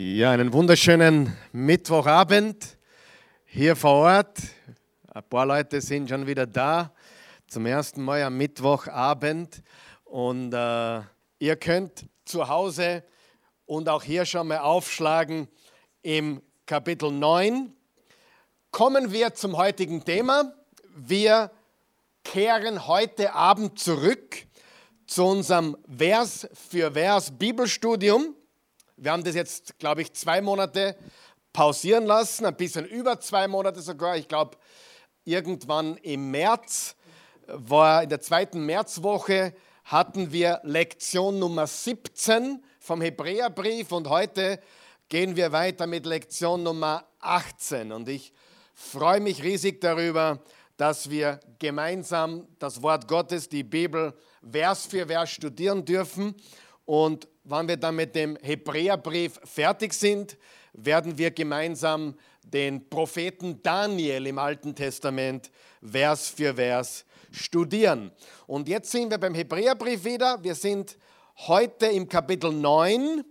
Ja, einen wunderschönen Mittwochabend hier vor Ort. Ein paar Leute sind schon wieder da. Zum ersten Mal am Mittwochabend. Und äh, ihr könnt zu Hause und auch hier schon mal aufschlagen im Kapitel 9. Kommen wir zum heutigen Thema. Wir kehren heute Abend zurück zu unserem Vers für Vers Bibelstudium. Wir haben das jetzt, glaube ich, zwei Monate pausieren lassen, ein bisschen über zwei Monate sogar. Ich glaube, irgendwann im März, war in der zweiten Märzwoche, hatten wir Lektion Nummer 17 vom Hebräerbrief und heute gehen wir weiter mit Lektion Nummer 18. Und ich freue mich riesig darüber, dass wir gemeinsam das Wort Gottes, die Bibel, Vers für Vers studieren dürfen. Und wenn wir dann mit dem Hebräerbrief fertig sind, werden wir gemeinsam den Propheten Daniel im Alten Testament Vers für Vers studieren. Und jetzt sind wir beim Hebräerbrief wieder. Wir sind heute im Kapitel 9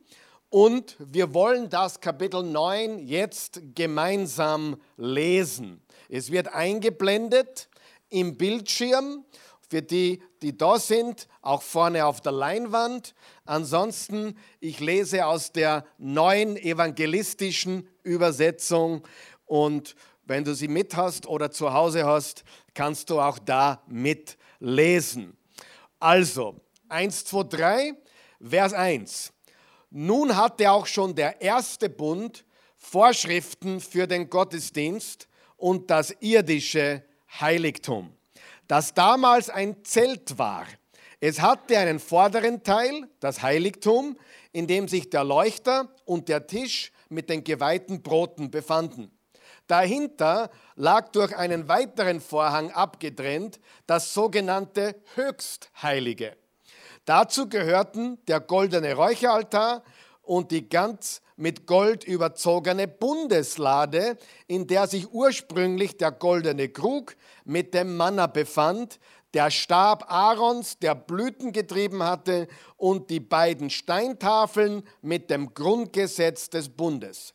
und wir wollen das Kapitel 9 jetzt gemeinsam lesen. Es wird eingeblendet im Bildschirm für die, die da sind, auch vorne auf der Leinwand. Ansonsten, ich lese aus der neuen evangelistischen Übersetzung und wenn du sie mit hast oder zu Hause hast, kannst du auch da mitlesen. Also, 1, 2, 3, Vers 1. Nun hatte auch schon der erste Bund Vorschriften für den Gottesdienst und das irdische Heiligtum das damals ein Zelt war. Es hatte einen vorderen Teil, das Heiligtum, in dem sich der Leuchter und der Tisch mit den geweihten Broten befanden. Dahinter lag durch einen weiteren Vorhang abgetrennt das sogenannte Höchstheilige. Dazu gehörten der goldene Räucheraltar und die ganz mit Gold überzogene Bundeslade, in der sich ursprünglich der goldene Krug mit dem Manna befand, der Stab Aarons, der Blüten getrieben hatte, und die beiden Steintafeln mit dem Grundgesetz des Bundes.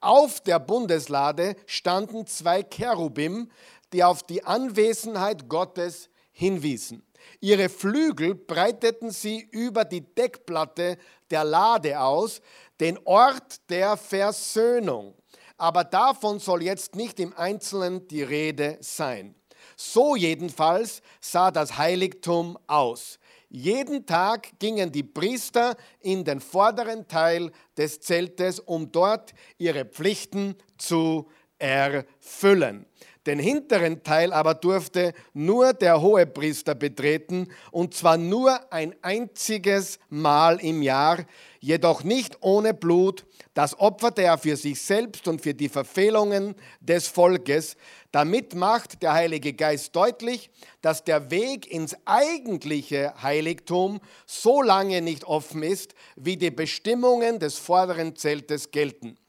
Auf der Bundeslade standen zwei Cherubim, die auf die Anwesenheit Gottes hinwiesen. Ihre Flügel breiteten sie über die Deckplatte der Lade aus, den Ort der Versöhnung. Aber davon soll jetzt nicht im Einzelnen die Rede sein. So jedenfalls sah das Heiligtum aus. Jeden Tag gingen die Priester in den vorderen Teil des Zeltes, um dort ihre Pflichten zu erfüllen. Den hinteren Teil aber durfte nur der Hohepriester betreten, und zwar nur ein einziges Mal im Jahr, jedoch nicht ohne Blut. Das opferte er für sich selbst und für die Verfehlungen des Volkes. Damit macht der Heilige Geist deutlich, dass der Weg ins eigentliche Heiligtum so lange nicht offen ist, wie die Bestimmungen des vorderen Zeltes gelten.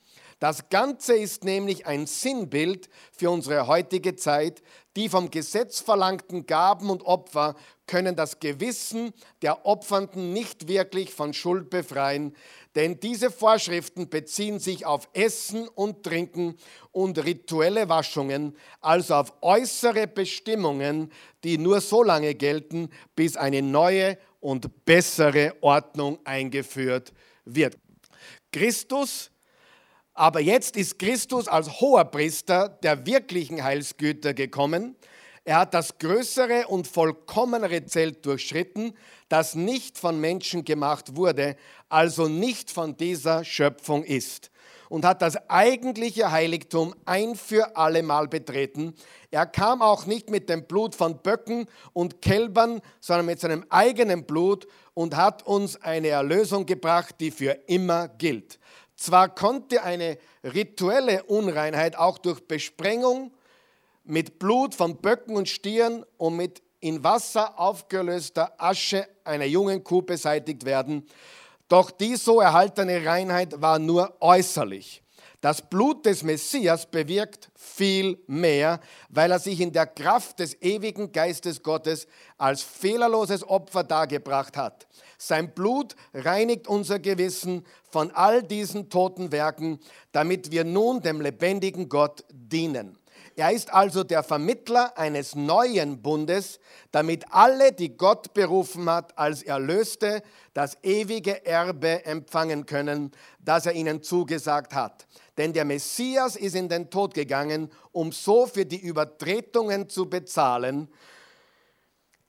Das Ganze ist nämlich ein Sinnbild für unsere heutige Zeit. Die vom Gesetz verlangten Gaben und Opfer können das Gewissen der Opfernden nicht wirklich von Schuld befreien, denn diese Vorschriften beziehen sich auf Essen und Trinken und rituelle Waschungen, also auf äußere Bestimmungen, die nur so lange gelten, bis eine neue und bessere Ordnung eingeführt wird. Christus aber jetzt ist Christus als hoher Priester der wirklichen Heilsgüter gekommen. Er hat das größere und vollkommenere Zelt durchschritten, das nicht von Menschen gemacht wurde, also nicht von dieser Schöpfung ist. Und hat das eigentliche Heiligtum ein für allemal betreten. Er kam auch nicht mit dem Blut von Böcken und Kälbern, sondern mit seinem eigenen Blut und hat uns eine Erlösung gebracht, die für immer gilt. Zwar konnte eine rituelle Unreinheit auch durch Besprengung mit Blut von Böcken und Stieren und mit in Wasser aufgelöster Asche einer jungen Kuh beseitigt werden, doch die so erhaltene Reinheit war nur äußerlich. Das Blut des Messias bewirkt viel mehr, weil er sich in der Kraft des ewigen Geistes Gottes als fehlerloses Opfer dargebracht hat. Sein Blut reinigt unser Gewissen von all diesen toten Werken, damit wir nun dem lebendigen Gott dienen. Er ist also der Vermittler eines neuen Bundes, damit alle, die Gott berufen hat, als Erlöste das ewige Erbe empfangen können, das er ihnen zugesagt hat. Denn der Messias ist in den Tod gegangen, um so für die Übertretungen zu bezahlen,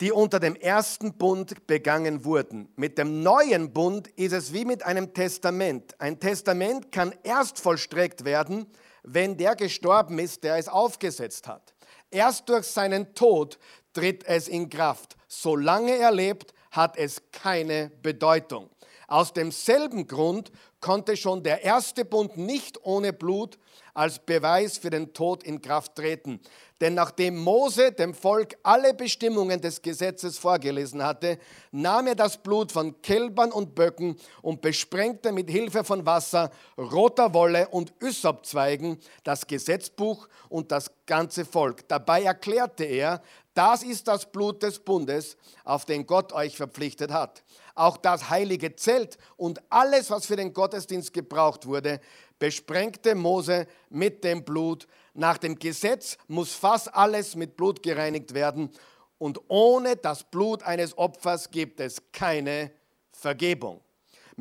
die unter dem ersten Bund begangen wurden. Mit dem neuen Bund ist es wie mit einem Testament. Ein Testament kann erst vollstreckt werden, wenn der gestorben ist, der es aufgesetzt hat. Erst durch seinen Tod tritt es in Kraft. Solange er lebt, hat es keine Bedeutung. Aus demselben Grund konnte schon der erste Bund nicht ohne Blut als Beweis für den Tod in Kraft treten. Denn nachdem Mose dem Volk alle Bestimmungen des Gesetzes vorgelesen hatte, nahm er das Blut von Kälbern und Böcken und besprengte mit Hilfe von Wasser, roter Wolle und Ysopzweigen das Gesetzbuch und das ganze Volk. Dabei erklärte er, das ist das Blut des Bundes, auf den Gott euch verpflichtet hat. Auch das heilige Zelt und alles, was für den Gottesdienst gebraucht wurde, besprengte Mose mit dem Blut. Nach dem Gesetz muss fast alles mit Blut gereinigt werden und ohne das Blut eines Opfers gibt es keine Vergebung.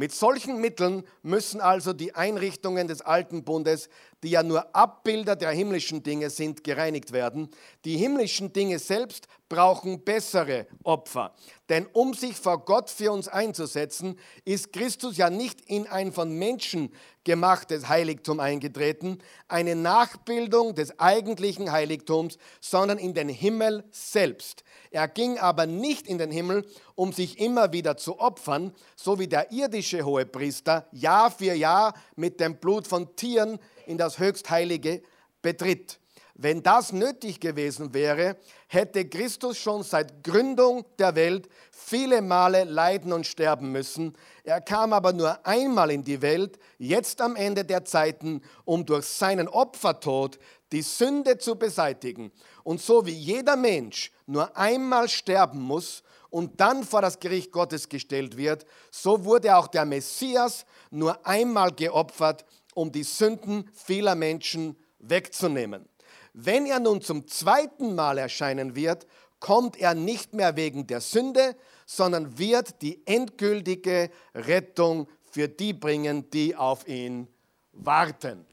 Mit solchen Mitteln müssen also die Einrichtungen des alten Bundes, die ja nur Abbilder der himmlischen Dinge sind, gereinigt werden. Die himmlischen Dinge selbst brauchen bessere Opfer. Denn um sich vor Gott für uns einzusetzen, ist Christus ja nicht in ein von Menschen gemachtes Heiligtum eingetreten, eine Nachbildung des eigentlichen Heiligtums, sondern in den Himmel selbst. Er ging aber nicht in den Himmel, um sich immer wieder zu opfern, so wie der irdische Hohepriester Jahr für Jahr mit dem Blut von Tieren in das Höchstheilige betritt. Wenn das nötig gewesen wäre, hätte Christus schon seit Gründung der Welt viele Male leiden und sterben müssen. Er kam aber nur einmal in die Welt, jetzt am Ende der Zeiten, um durch seinen Opfertod die Sünde zu beseitigen. Und so wie jeder Mensch nur einmal sterben muss und dann vor das Gericht Gottes gestellt wird, so wurde auch der Messias nur einmal geopfert, um die Sünden vieler Menschen wegzunehmen. Wenn er nun zum zweiten Mal erscheinen wird, kommt er nicht mehr wegen der Sünde, sondern wird die endgültige Rettung für die bringen, die auf ihn warten.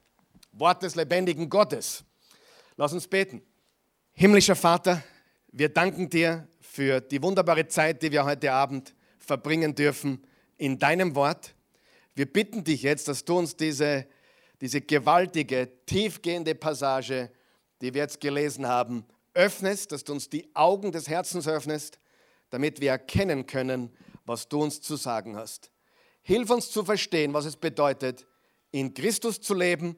Wort des lebendigen Gottes. Lass uns beten. Himmlischer Vater, wir danken dir für die wunderbare Zeit, die wir heute Abend verbringen dürfen in deinem Wort. Wir bitten dich jetzt, dass du uns diese, diese gewaltige, tiefgehende Passage die wir jetzt gelesen haben, öffnest, dass du uns die Augen des Herzens öffnest, damit wir erkennen können, was du uns zu sagen hast. Hilf uns zu verstehen, was es bedeutet, in Christus zu leben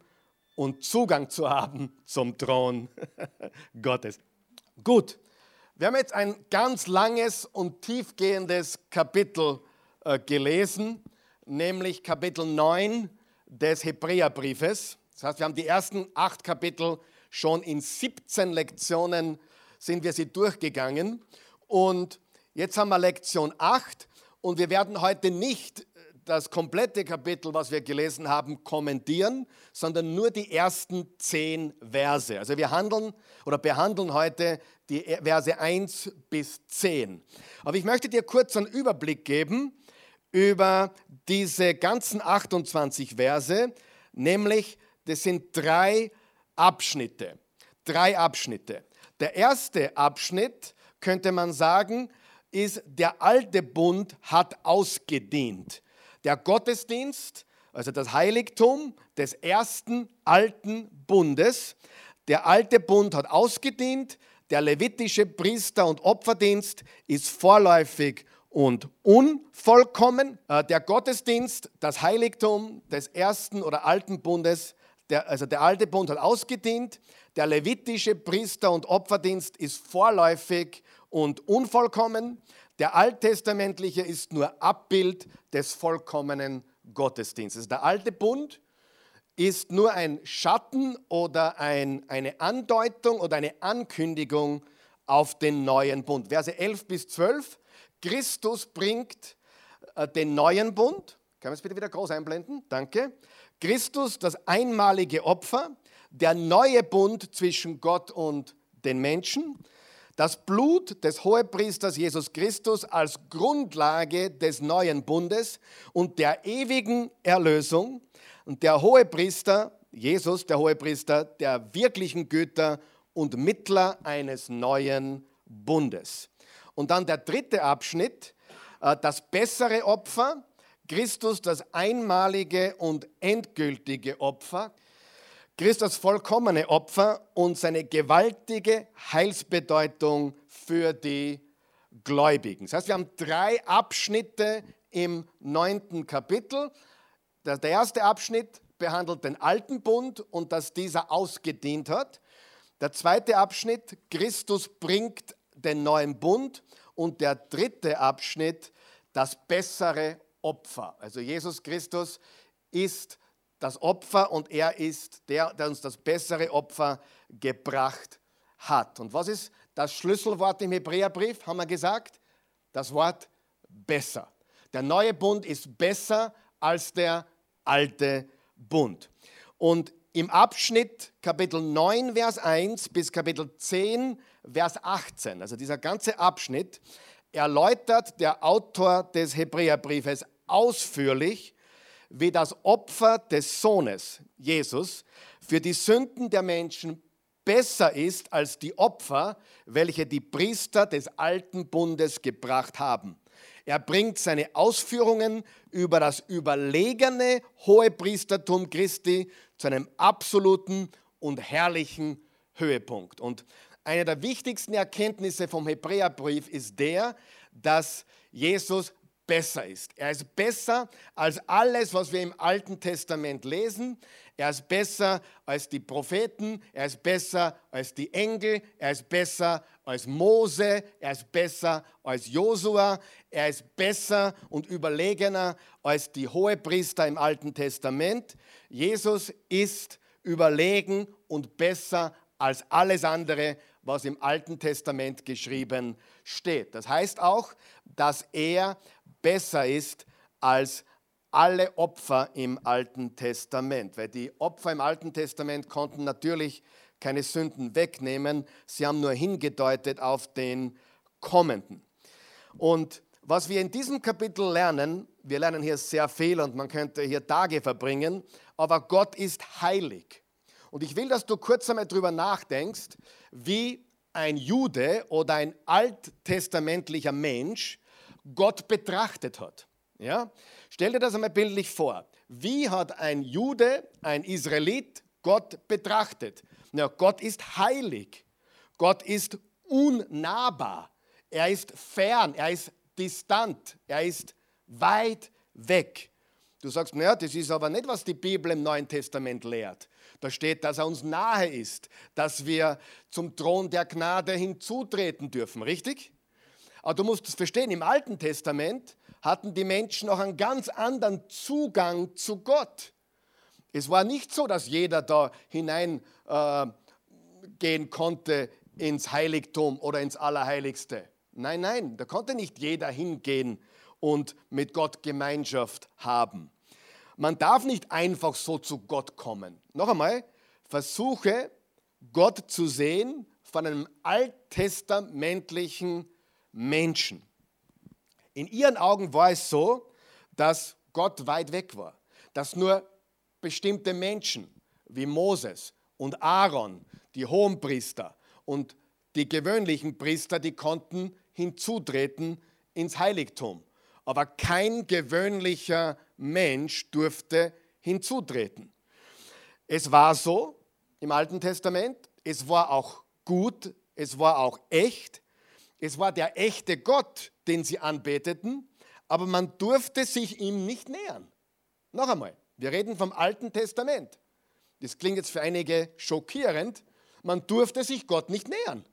und Zugang zu haben zum Thron Gottes. Gut, wir haben jetzt ein ganz langes und tiefgehendes Kapitel äh, gelesen, nämlich Kapitel 9 des Hebräerbriefes. Das heißt, wir haben die ersten acht Kapitel Schon in 17 Lektionen sind wir sie durchgegangen. Und jetzt haben wir Lektion 8 und wir werden heute nicht das komplette Kapitel, was wir gelesen haben, kommentieren, sondern nur die ersten zehn Verse. Also wir handeln oder behandeln heute die Verse 1 bis 10. Aber ich möchte dir kurz einen Überblick geben über diese ganzen 28 Verse, nämlich das sind drei Abschnitte. Drei Abschnitte. Der erste Abschnitt, könnte man sagen, ist, der alte Bund hat ausgedient. Der Gottesdienst, also das Heiligtum des ersten alten Bundes, der alte Bund hat ausgedient, der levitische Priester- und Opferdienst ist vorläufig und unvollkommen. Äh, der Gottesdienst, das Heiligtum des ersten oder alten Bundes der, also der alte Bund hat ausgedient, der levitische Priester- und Opferdienst ist vorläufig und unvollkommen, der alttestamentliche ist nur Abbild des vollkommenen Gottesdienstes. Der alte Bund ist nur ein Schatten oder ein, eine Andeutung oder eine Ankündigung auf den neuen Bund. Verse 11 bis 12. Christus bringt äh, den neuen Bund. Kann man es bitte wieder groß einblenden? Danke. Christus, das einmalige Opfer, der neue Bund zwischen Gott und den Menschen, das Blut des Hohepriesters Jesus Christus als Grundlage des neuen Bundes und der ewigen Erlösung und der Hohepriester, Jesus, der Hohepriester der wirklichen Güter und Mittler eines neuen Bundes. Und dann der dritte Abschnitt, äh, das bessere Opfer, Christus das einmalige und endgültige Opfer, Christus vollkommene Opfer und seine gewaltige Heilsbedeutung für die Gläubigen. Das heißt, wir haben drei Abschnitte im neunten Kapitel. Der erste Abschnitt behandelt den alten Bund und dass dieser ausgedient hat. Der zweite Abschnitt, Christus bringt den neuen Bund. Und der dritte Abschnitt, das bessere Opfer. Also Jesus Christus ist das Opfer und er ist der, der uns das bessere Opfer gebracht hat. Und was ist das Schlüsselwort im Hebräerbrief, haben wir gesagt? Das Wort besser. Der neue Bund ist besser als der alte Bund. Und im Abschnitt Kapitel 9, Vers 1 bis Kapitel 10, Vers 18, also dieser ganze Abschnitt, erläutert der Autor des Hebräerbriefes ausführlich, wie das Opfer des Sohnes, Jesus, für die Sünden der Menschen besser ist als die Opfer, welche die Priester des alten Bundes gebracht haben. Er bringt seine Ausführungen über das überlegene Hohepriestertum Christi zu einem absoluten und herrlichen Höhepunkt. Und eine der wichtigsten Erkenntnisse vom Hebräerbrief ist der, dass Jesus besser ist. Er ist besser als alles, was wir im Alten Testament lesen. Er ist besser als die Propheten, er ist besser als die Engel, er ist besser als Mose, er ist besser als Josua, er ist besser und überlegener als die Hohepriester im Alten Testament. Jesus ist überlegen und besser als alles andere, was im Alten Testament geschrieben steht. Das heißt auch, dass er besser ist als alle Opfer im Alten Testament. Weil die Opfer im Alten Testament konnten natürlich keine Sünden wegnehmen, sie haben nur hingedeutet auf den kommenden. Und was wir in diesem Kapitel lernen, wir lernen hier sehr viel und man könnte hier Tage verbringen, aber Gott ist heilig. Und ich will, dass du kurz einmal darüber nachdenkst, wie ein Jude oder ein alttestamentlicher Mensch Gott betrachtet hat. Ja? Stell dir das einmal bildlich vor. Wie hat ein Jude, ein Israelit Gott betrachtet? Ja, Gott ist heilig. Gott ist unnahbar. Er ist fern, er ist distant, er ist weit weg. Du sagst, naja, das ist aber nicht, was die Bibel im Neuen Testament lehrt. Da steht, dass er uns nahe ist, dass wir zum Thron der Gnade hinzutreten dürfen, richtig? Aber du musst es verstehen, im Alten Testament hatten die Menschen noch einen ganz anderen Zugang zu Gott. Es war nicht so, dass jeder da hineingehen äh, konnte ins Heiligtum oder ins Allerheiligste. Nein, nein, da konnte nicht jeder hingehen und mit Gott Gemeinschaft haben. Man darf nicht einfach so zu Gott kommen. Noch einmal, versuche Gott zu sehen von einem alttestamentlichen Menschen. In ihren Augen war es so, dass Gott weit weg war, dass nur bestimmte Menschen wie Moses und Aaron, die Hohenpriester und die gewöhnlichen Priester, die konnten hinzutreten ins Heiligtum. Aber kein gewöhnlicher Mensch durfte hinzutreten. Es war so im Alten Testament, es war auch gut, es war auch echt, es war der echte Gott, den sie anbeteten, aber man durfte sich ihm nicht nähern. Noch einmal, wir reden vom Alten Testament. Das klingt jetzt für einige schockierend. Man durfte sich Gott nicht nähern.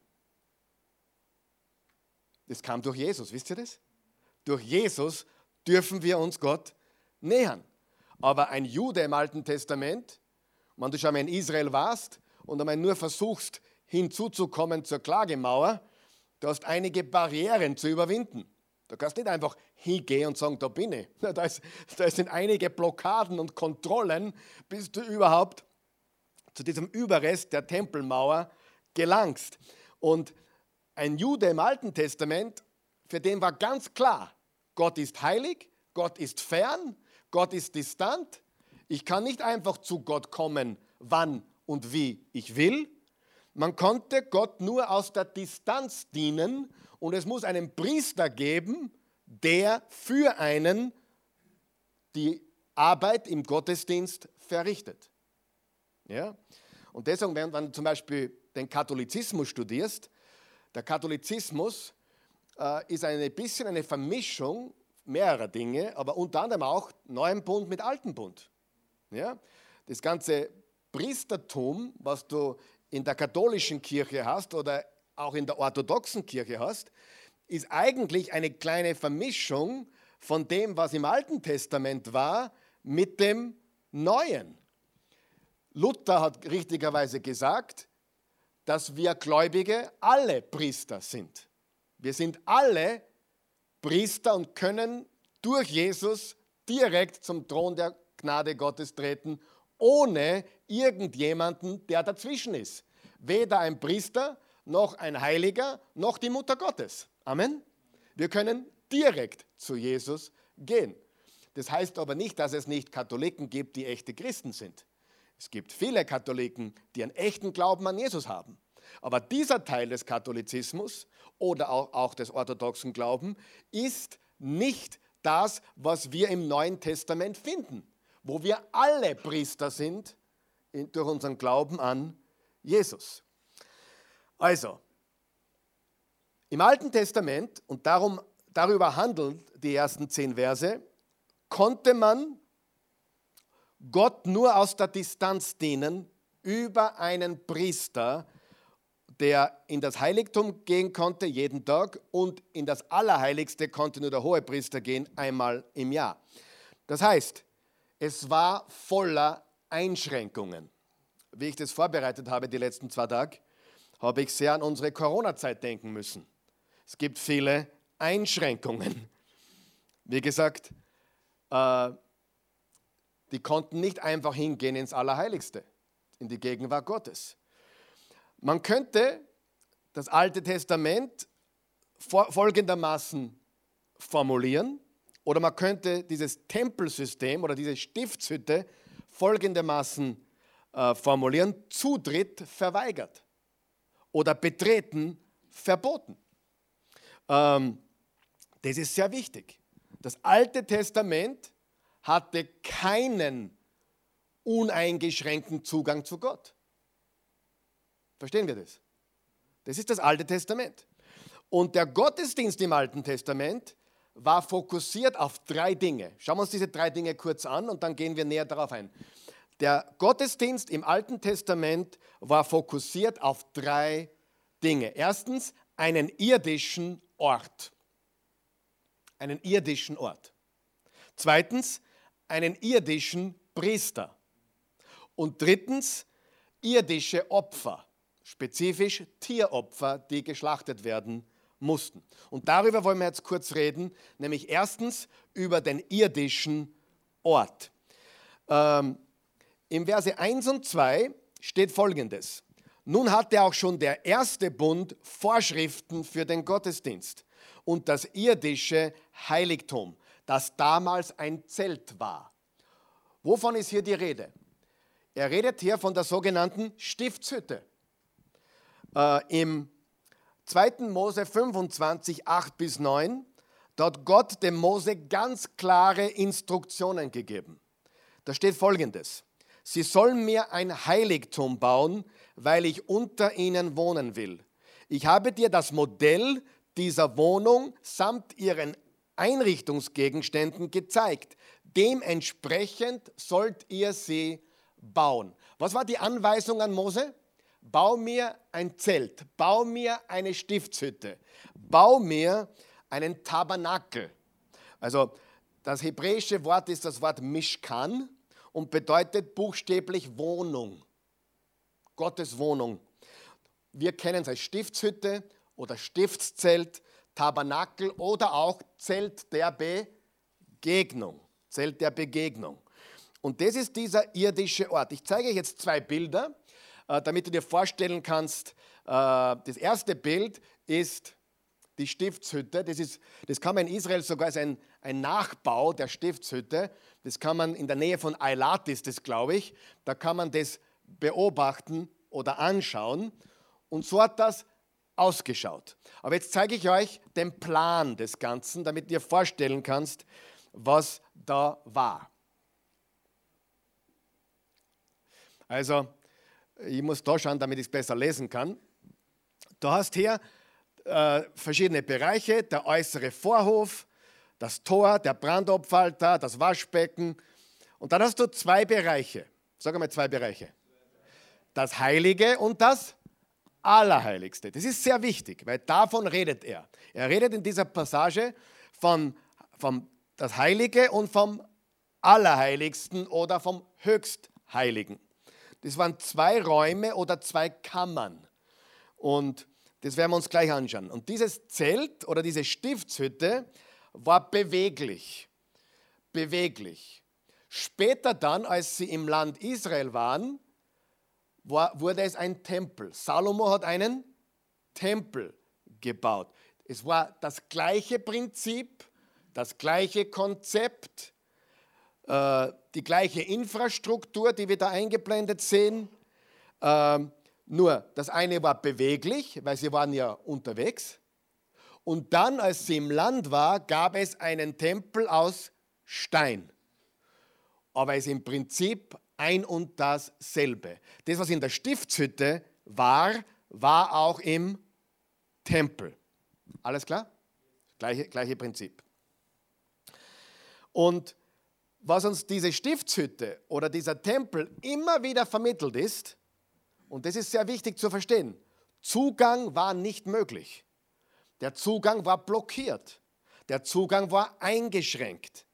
Das kam durch Jesus, wisst ihr das? Durch Jesus dürfen wir uns Gott nähern. Aber ein Jude im Alten Testament wenn du schon mal in Israel warst und einmal nur versuchst, hinzuzukommen zur Klagemauer, du hast einige Barrieren zu überwinden. Du kannst nicht einfach hingehen und sagen, da bin ich. Da, ist, da sind einige Blockaden und Kontrollen, bis du überhaupt zu diesem Überrest der Tempelmauer gelangst. Und ein Jude im Alten Testament, für den war ganz klar, Gott ist heilig, Gott ist fern, Gott ist distant. Ich kann nicht einfach zu Gott kommen, wann und wie ich will. Man konnte Gott nur aus der Distanz dienen und es muss einen Priester geben, der für einen die Arbeit im Gottesdienst verrichtet. Ja? Und deswegen, wenn, du zum Beispiel den Katholizismus studierst, der Katholizismus äh, ist ein bisschen eine Vermischung mehrerer Dinge, aber unter anderem auch Neuen Bund mit Alten Bund. Ja? Das ganze Priestertum, was du in der katholischen Kirche hast oder auch in der orthodoxen Kirche hast, ist eigentlich eine kleine Vermischung von dem, was im Alten Testament war, mit dem Neuen. Luther hat richtigerweise gesagt, dass wir Gläubige alle Priester sind. Wir sind alle Priester und können durch Jesus direkt zum Thron der Gnade Gottes treten, ohne irgendjemanden, der dazwischen ist. Weder ein Priester, noch ein Heiliger, noch die Mutter Gottes. Amen. Wir können direkt zu Jesus gehen. Das heißt aber nicht, dass es nicht Katholiken gibt, die echte Christen sind. Es gibt viele Katholiken, die einen echten Glauben an Jesus haben. Aber dieser Teil des Katholizismus oder auch, auch des orthodoxen Glaubens ist nicht das, was wir im Neuen Testament finden, wo wir alle Priester sind durch unseren Glauben an Jesus. Also, im Alten Testament, und darum, darüber handeln die ersten zehn Verse, konnte man Gott nur aus der Distanz dienen über einen Priester, der in das Heiligtum gehen konnte jeden Tag und in das Allerheiligste konnte nur der Hohepriester gehen einmal im Jahr. Das heißt, es war voller Einschränkungen. Wie ich das vorbereitet habe die letzten zwei Tage, habe ich sehr an unsere Corona-Zeit denken müssen. Es gibt viele Einschränkungen. Wie gesagt, äh, die konnten nicht einfach hingehen ins Allerheiligste, in die Gegenwart Gottes. Man könnte das Alte Testament folgendermaßen formulieren, oder man könnte dieses Tempelsystem oder diese Stiftshütte folgendermaßen äh, formulieren, Zutritt verweigert oder betreten verboten. Ähm, das ist sehr wichtig. Das Alte Testament hatte keinen uneingeschränkten Zugang zu Gott. Verstehen wir das? Das ist das Alte Testament. Und der Gottesdienst im Alten Testament war fokussiert auf drei Dinge. Schauen wir uns diese drei Dinge kurz an und dann gehen wir näher darauf ein. Der Gottesdienst im Alten Testament war fokussiert auf drei Dinge. Erstens einen irdischen Ort. Einen irdischen Ort. Zweitens einen irdischen Priester. Und drittens irdische Opfer spezifisch Tieropfer, die geschlachtet werden mussten. Und darüber wollen wir jetzt kurz reden, nämlich erstens über den irdischen Ort. Ähm, Im Verse 1 und 2 steht folgendes. Nun hatte auch schon der erste Bund Vorschriften für den Gottesdienst und das irdische Heiligtum, das damals ein Zelt war. Wovon ist hier die Rede? Er redet hier von der sogenannten Stiftshütte äh, im 2. Mose 25, 8 bis 9, dort Gott dem Mose ganz klare Instruktionen gegeben. Da steht folgendes. Sie sollen mir ein Heiligtum bauen, weil ich unter ihnen wohnen will. Ich habe dir das Modell dieser Wohnung samt ihren Einrichtungsgegenständen gezeigt. Dementsprechend sollt ihr sie bauen. Was war die Anweisung an Mose? Bau mir ein Zelt, bau mir eine Stiftshütte, bau mir einen Tabernakel. Also das hebräische Wort ist das Wort Mishkan und bedeutet buchstäblich Wohnung. Gottes Wohnung. Wir kennen es als Stiftshütte oder Stiftszelt, Tabernakel oder auch Zelt der Begegnung. Zelt der Begegnung. Und das ist dieser irdische Ort. Ich zeige euch jetzt zwei Bilder, damit du dir vorstellen kannst. Äh, das erste Bild ist die Stiftshütte. Das, ist, das kann man in Israel sogar als ein, ein Nachbau der Stiftshütte. Das kann man in der Nähe von Eilat ist das, glaube ich. Da kann man das beobachten oder anschauen. Und so hat das ausgeschaut. Aber jetzt zeige ich euch den Plan des Ganzen, damit dir vorstellen kannst, was da war. Also, ich muss da schauen, damit ich es besser lesen kann. Du hast hier äh, verschiedene Bereiche, der äußere Vorhof, das Tor, der Brandopfalter, das Waschbecken. Und dann hast du zwei Bereiche. Sag einmal zwei Bereiche. Das Heilige und das Allerheiligste. Das ist sehr wichtig, weil davon redet er. Er redet in dieser Passage von, vom das Heilige und vom Allerheiligsten oder vom Höchstheiligen. Das waren zwei Räume oder zwei Kammern. Und das werden wir uns gleich anschauen. Und dieses Zelt oder diese Stiftshütte war beweglich. Beweglich. Später dann, als sie im Land Israel waren, war, wurde es ein Tempel. Salomo hat einen Tempel gebaut. Es war das gleiche Prinzip, das gleiche Konzept, äh, die gleiche Infrastruktur, die wir da eingeblendet sehen. Ähm, nur das eine war beweglich, weil sie waren ja unterwegs. Und dann, als sie im Land war, gab es einen Tempel aus Stein. Aber es ist im Prinzip ein und dasselbe. Das, was in der Stiftshütte war, war auch im Tempel. Alles klar? Gleiche, gleiche Prinzip. Und was uns diese Stiftshütte oder dieser Tempel immer wieder vermittelt ist, und das ist sehr wichtig zu verstehen, Zugang war nicht möglich. Der Zugang war blockiert. Der Zugang war eingeschränkt.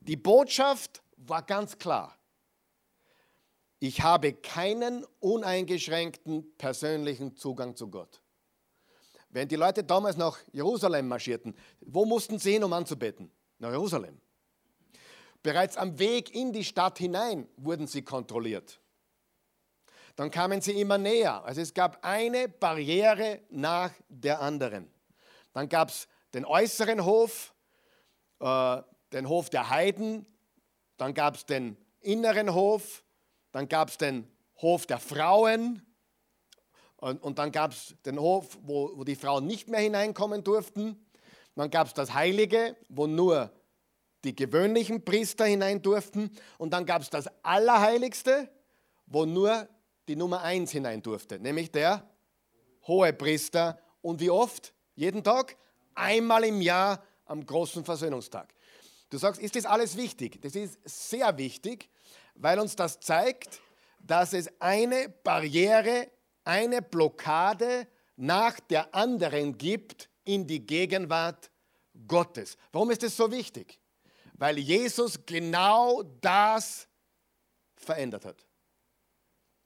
Die Botschaft war ganz klar. Ich habe keinen uneingeschränkten persönlichen Zugang zu Gott. Wenn die Leute damals nach Jerusalem marschierten, wo mussten sie hin, um anzubeten? Nach Jerusalem. Bereits am Weg in die Stadt hinein wurden sie kontrolliert. Dann kamen sie immer näher. Also es gab eine Barriere nach der anderen. Dann gab es den äußeren Hof, äh, den Hof der Heiden, dann gab es den inneren Hof, dann gab es den Hof der Frauen und, und dann gab es den Hof, wo, wo die Frauen nicht mehr hineinkommen durften. Dann gab es das Heilige, wo nur die gewöhnlichen Priester hinein durften. Und dann gab es das Allerheiligste, wo nur die Nummer eins hinein durfte, nämlich der hohe Priester. Und wie oft? Jeden Tag? Einmal im Jahr am großen Versöhnungstag. Du sagst, ist das alles wichtig? Das ist sehr wichtig, weil uns das zeigt, dass es eine Barriere, eine Blockade nach der anderen gibt in die Gegenwart Gottes. Warum ist es so wichtig? Weil Jesus genau das verändert hat.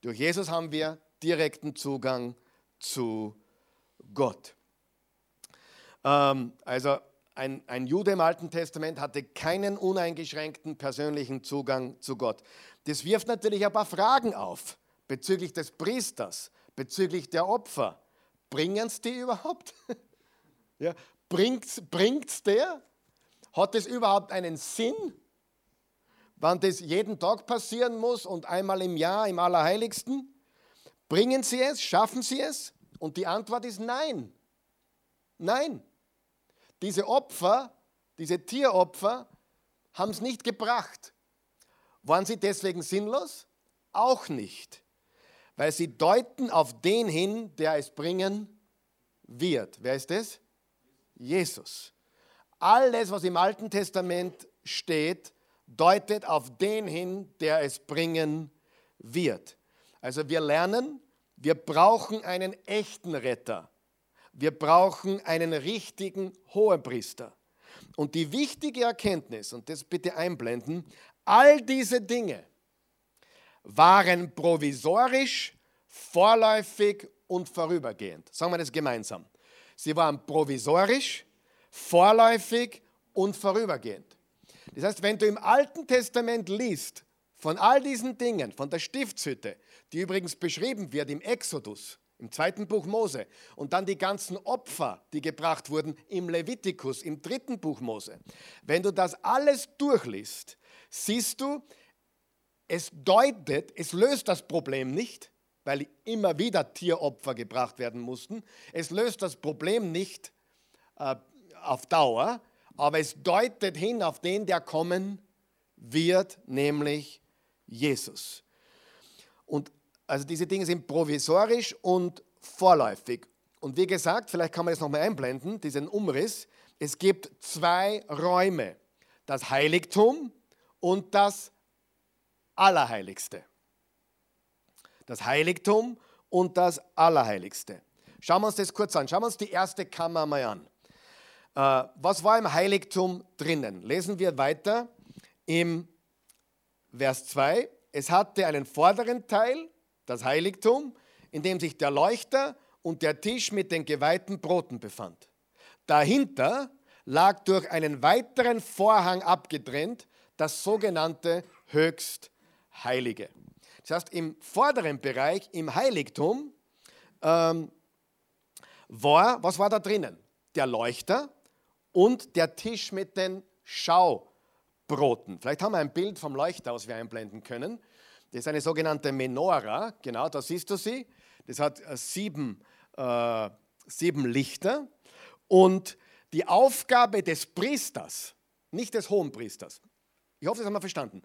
Durch Jesus haben wir direkten Zugang zu Gott. Ähm, also ein, ein Jude im Alten Testament hatte keinen uneingeschränkten persönlichen Zugang zu Gott. Das wirft natürlich ein paar Fragen auf bezüglich des Priesters, bezüglich der Opfer. Bringen es die überhaupt? ja, Bringt es der? Hat es überhaupt einen Sinn? Wann das jeden Tag passieren muss und einmal im Jahr im Allerheiligsten? Bringen sie es? Schaffen sie es? Und die Antwort ist nein. Nein. Diese Opfer, diese Tieropfer, haben es nicht gebracht. Waren sie deswegen sinnlos? Auch nicht, weil sie deuten auf den hin, der es bringen wird. Wer ist es? Jesus. Alles, was im Alten Testament steht, deutet auf den hin, der es bringen wird. Also wir lernen, wir brauchen einen echten Retter. Wir brauchen einen richtigen Hohepriester. Und die wichtige Erkenntnis, und das bitte einblenden, all diese Dinge, waren provisorisch, vorläufig und vorübergehend. Sagen wir das gemeinsam. Sie waren provisorisch, vorläufig und vorübergehend. Das heißt, wenn du im Alten Testament liest, von all diesen Dingen, von der Stiftshütte, die übrigens beschrieben wird im Exodus, im zweiten Buch Mose, und dann die ganzen Opfer, die gebracht wurden im Levitikus, im dritten Buch Mose. Wenn du das alles durchliest, siehst du, es deutet, es löst das Problem nicht, weil immer wieder Tieropfer gebracht werden mussten. Es löst das Problem nicht äh, auf Dauer, aber es deutet hin auf den, der kommen wird, nämlich Jesus. Und also diese Dinge sind provisorisch und vorläufig. Und wie gesagt, vielleicht kann man das nochmal einblenden, diesen Umriss. Es gibt zwei Räume, das Heiligtum und das Allerheiligste. Das Heiligtum und das Allerheiligste. Schauen wir uns das kurz an. Schauen wir uns die erste Kammer mal an. Äh, was war im Heiligtum drinnen? Lesen wir weiter im Vers 2, es hatte einen vorderen Teil, das Heiligtum, in dem sich der Leuchter und der Tisch mit den geweihten Broten befand. Dahinter lag durch einen weiteren Vorhang abgetrennt das sogenannte Höchstheilige. Das heißt, im vorderen Bereich, im Heiligtum, ähm, war, was war da drinnen? Der Leuchter und der Tisch mit den Schau. Broten. Vielleicht haben wir ein Bild vom Leuchter, was wir einblenden können. Das ist eine sogenannte Menora, genau, da siehst du sie. Das hat äh, sieben, äh, sieben Lichter. Und die Aufgabe des Priesters, nicht des Hohenpriesters, ich hoffe, das haben wir verstanden,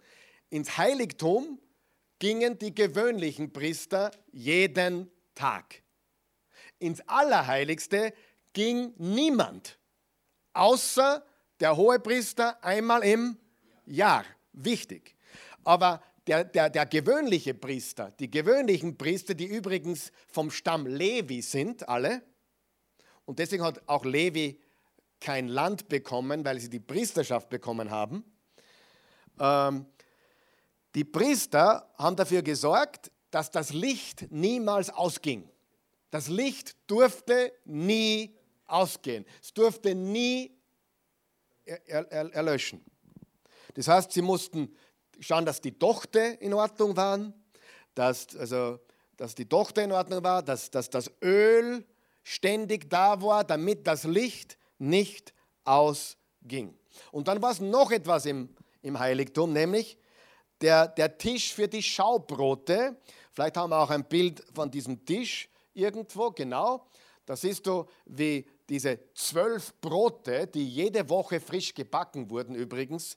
ins Heiligtum gingen die gewöhnlichen Priester jeden Tag. Ins Allerheiligste ging niemand, außer der Hohepriester einmal im Jahr wichtig. Aber der, der, der gewöhnliche Priester, die gewöhnlichen Priester, die übrigens vom Stamm Levi sind, alle, und deswegen hat auch Levi kein Land bekommen, weil sie die Priesterschaft bekommen haben. Ähm, die Priester haben dafür gesorgt, dass das Licht niemals ausging. Das Licht durfte nie ausgehen. Es durfte nie erlöschen. Das heißt, sie mussten schauen, dass die Tochter in Ordnung waren, dass, also, dass die Tochter in Ordnung war, dass, dass das Öl ständig da war, damit das Licht nicht ausging. Und dann war es noch etwas im, im Heiligtum, nämlich der, der Tisch für die Schaubrote. Vielleicht haben wir auch ein Bild von diesem Tisch irgendwo, genau. Da siehst du, wie diese zwölf Brote, die jede Woche frisch gebacken wurden übrigens,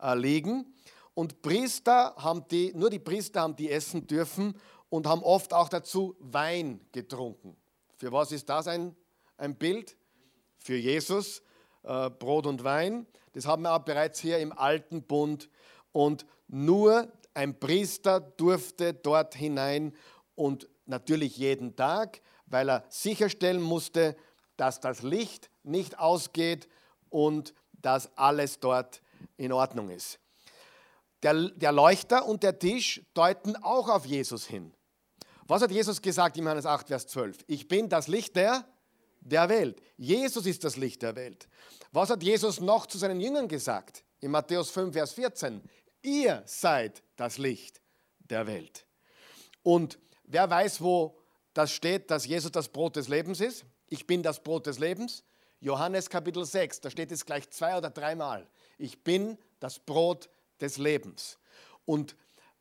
äh, liegen. Und Priester haben die, nur die Priester haben die essen dürfen und haben oft auch dazu Wein getrunken. Für was ist das ein, ein Bild? Für Jesus, äh, Brot und Wein. Das haben wir auch bereits hier im alten Bund. Und nur ein Priester durfte dort hinein und natürlich jeden Tag, weil er sicherstellen musste, dass das Licht nicht ausgeht und dass alles dort in Ordnung ist. Der, der Leuchter und der Tisch deuten auch auf Jesus hin. Was hat Jesus gesagt in Johannes 8, Vers 12? Ich bin das Licht der, der Welt. Jesus ist das Licht der Welt. Was hat Jesus noch zu seinen Jüngern gesagt? In Matthäus 5, Vers 14. Ihr seid das Licht der Welt. Und wer weiß, wo das steht, dass Jesus das Brot des Lebens ist? Ich bin das Brot des Lebens. Johannes Kapitel 6, da steht es gleich zwei oder dreimal ich bin das Brot des Lebens. Und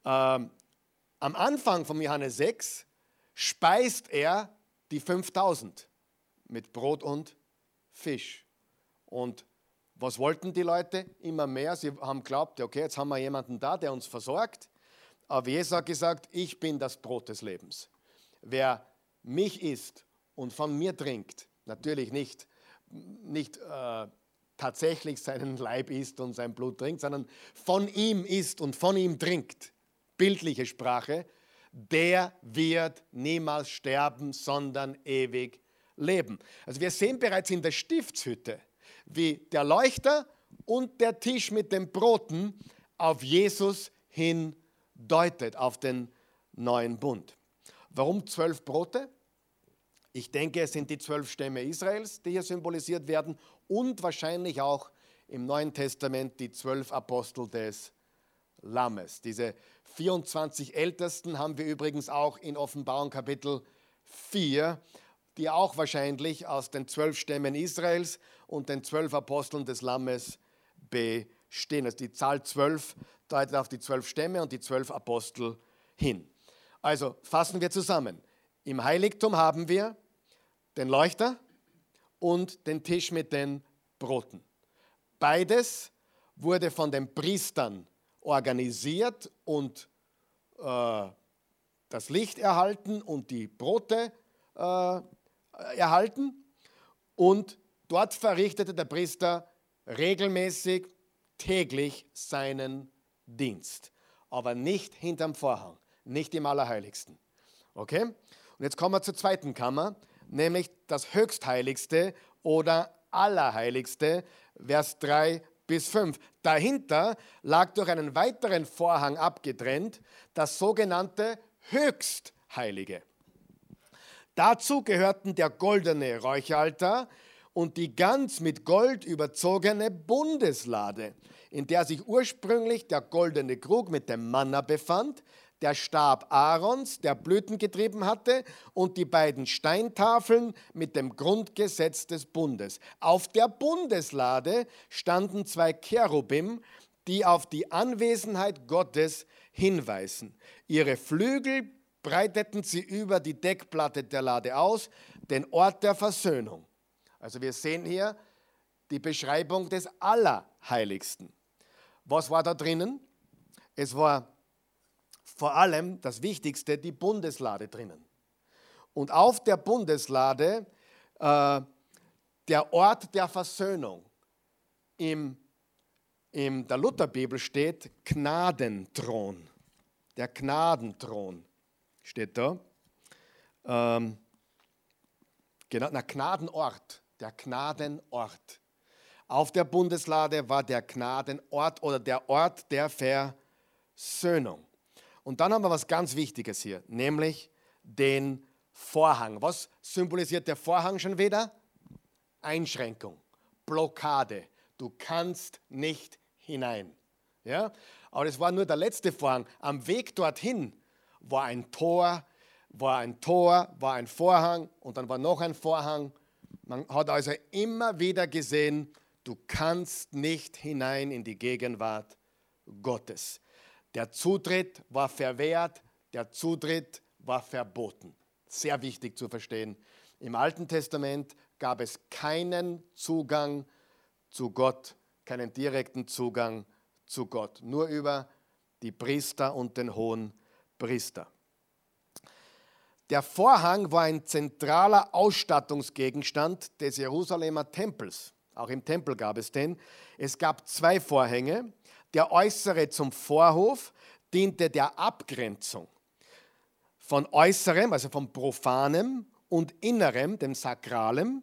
ähm, am Anfang von Johannes 6 speist er die 5000 mit Brot und Fisch. Und was wollten die Leute? Immer mehr. Sie haben geglaubt, okay, jetzt haben wir jemanden da, der uns versorgt. Aber Jesus hat gesagt, ich bin das Brot des Lebens. Wer mich isst und von mir trinkt, natürlich nicht, nicht äh, tatsächlich seinen Leib isst und sein Blut trinkt, sondern von ihm isst und von ihm trinkt, bildliche Sprache, der wird niemals sterben, sondern ewig leben. Also wir sehen bereits in der Stiftshütte, wie der Leuchter und der Tisch mit den Broten auf Jesus hindeuten. deutet auf den neuen Bund. Warum zwölf Brote? Ich denke, es sind die zwölf Stämme Israels, die hier symbolisiert werden und wahrscheinlich auch im Neuen Testament die zwölf Apostel des Lammes. Diese 24 Ältesten haben wir übrigens auch in Offenbarung Kapitel 4, die auch wahrscheinlich aus den zwölf Stämmen Israels und den zwölf Aposteln des Lammes bestehen. Also die Zahl zwölf deutet auf die zwölf Stämme und die zwölf Apostel hin. Also fassen wir zusammen. Im Heiligtum haben wir den Leuchter und den Tisch mit den Broten. Beides wurde von den Priestern organisiert und äh, das Licht erhalten und die Brote äh, erhalten. Und dort verrichtete der Priester regelmäßig, täglich seinen Dienst. Aber nicht hinterm Vorhang, nicht im Allerheiligsten. Okay? Und jetzt kommen wir zur zweiten Kammer, nämlich das Höchstheiligste oder Allerheiligste, Vers 3 bis 5. Dahinter lag durch einen weiteren Vorhang abgetrennt das sogenannte Höchstheilige. Dazu gehörten der goldene Räucheraltar und die ganz mit Gold überzogene Bundeslade, in der sich ursprünglich der goldene Krug mit dem Manna befand, der Stab Aarons, der Blüten getrieben hatte, und die beiden Steintafeln mit dem Grundgesetz des Bundes. Auf der Bundeslade standen zwei Cherubim, die auf die Anwesenheit Gottes hinweisen. Ihre Flügel breiteten sie über die Deckplatte der Lade aus, den Ort der Versöhnung. Also wir sehen hier die Beschreibung des Allerheiligsten. Was war da drinnen? Es war vor allem das Wichtigste, die Bundeslade drinnen. Und auf der Bundeslade äh, der Ort der Versöhnung. Im, in der Lutherbibel steht Gnadenthron. Der Gnadenthron steht da. Ähm, genau, na, Gnadenort, der Gnadenort. Auf der Bundeslade war der Gnadenort oder der Ort der Versöhnung. Und dann haben wir was ganz Wichtiges hier, nämlich den Vorhang. Was symbolisiert der Vorhang schon wieder? Einschränkung, Blockade. Du kannst nicht hinein. Ja? Aber das war nur der letzte Vorhang. Am Weg dorthin war ein Tor, war ein Tor, war ein Vorhang und dann war noch ein Vorhang. Man hat also immer wieder gesehen, du kannst nicht hinein in die Gegenwart Gottes. Der Zutritt war verwehrt, der Zutritt war verboten. Sehr wichtig zu verstehen. Im Alten Testament gab es keinen Zugang zu Gott, keinen direkten Zugang zu Gott, nur über die Priester und den hohen Priester. Der Vorhang war ein zentraler Ausstattungsgegenstand des Jerusalemer Tempels. Auch im Tempel gab es den. Es gab zwei Vorhänge. Der äußere zum Vorhof diente der Abgrenzung von äußerem, also von profanem und innerem, dem sakralem.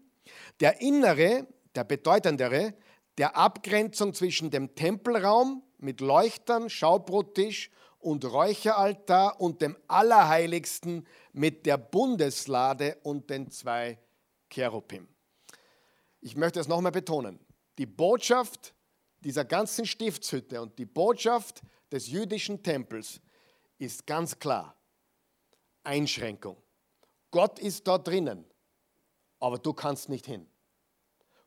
Der innere, der bedeutendere, der Abgrenzung zwischen dem Tempelraum mit Leuchtern, Schaubrottisch und Räucheraltar und dem Allerheiligsten mit der Bundeslade und den zwei Cherubim. Ich möchte es nochmal betonen. Die Botschaft dieser ganzen Stiftshütte und die Botschaft des jüdischen Tempels ist ganz klar. Einschränkung. Gott ist da drinnen, aber du kannst nicht hin.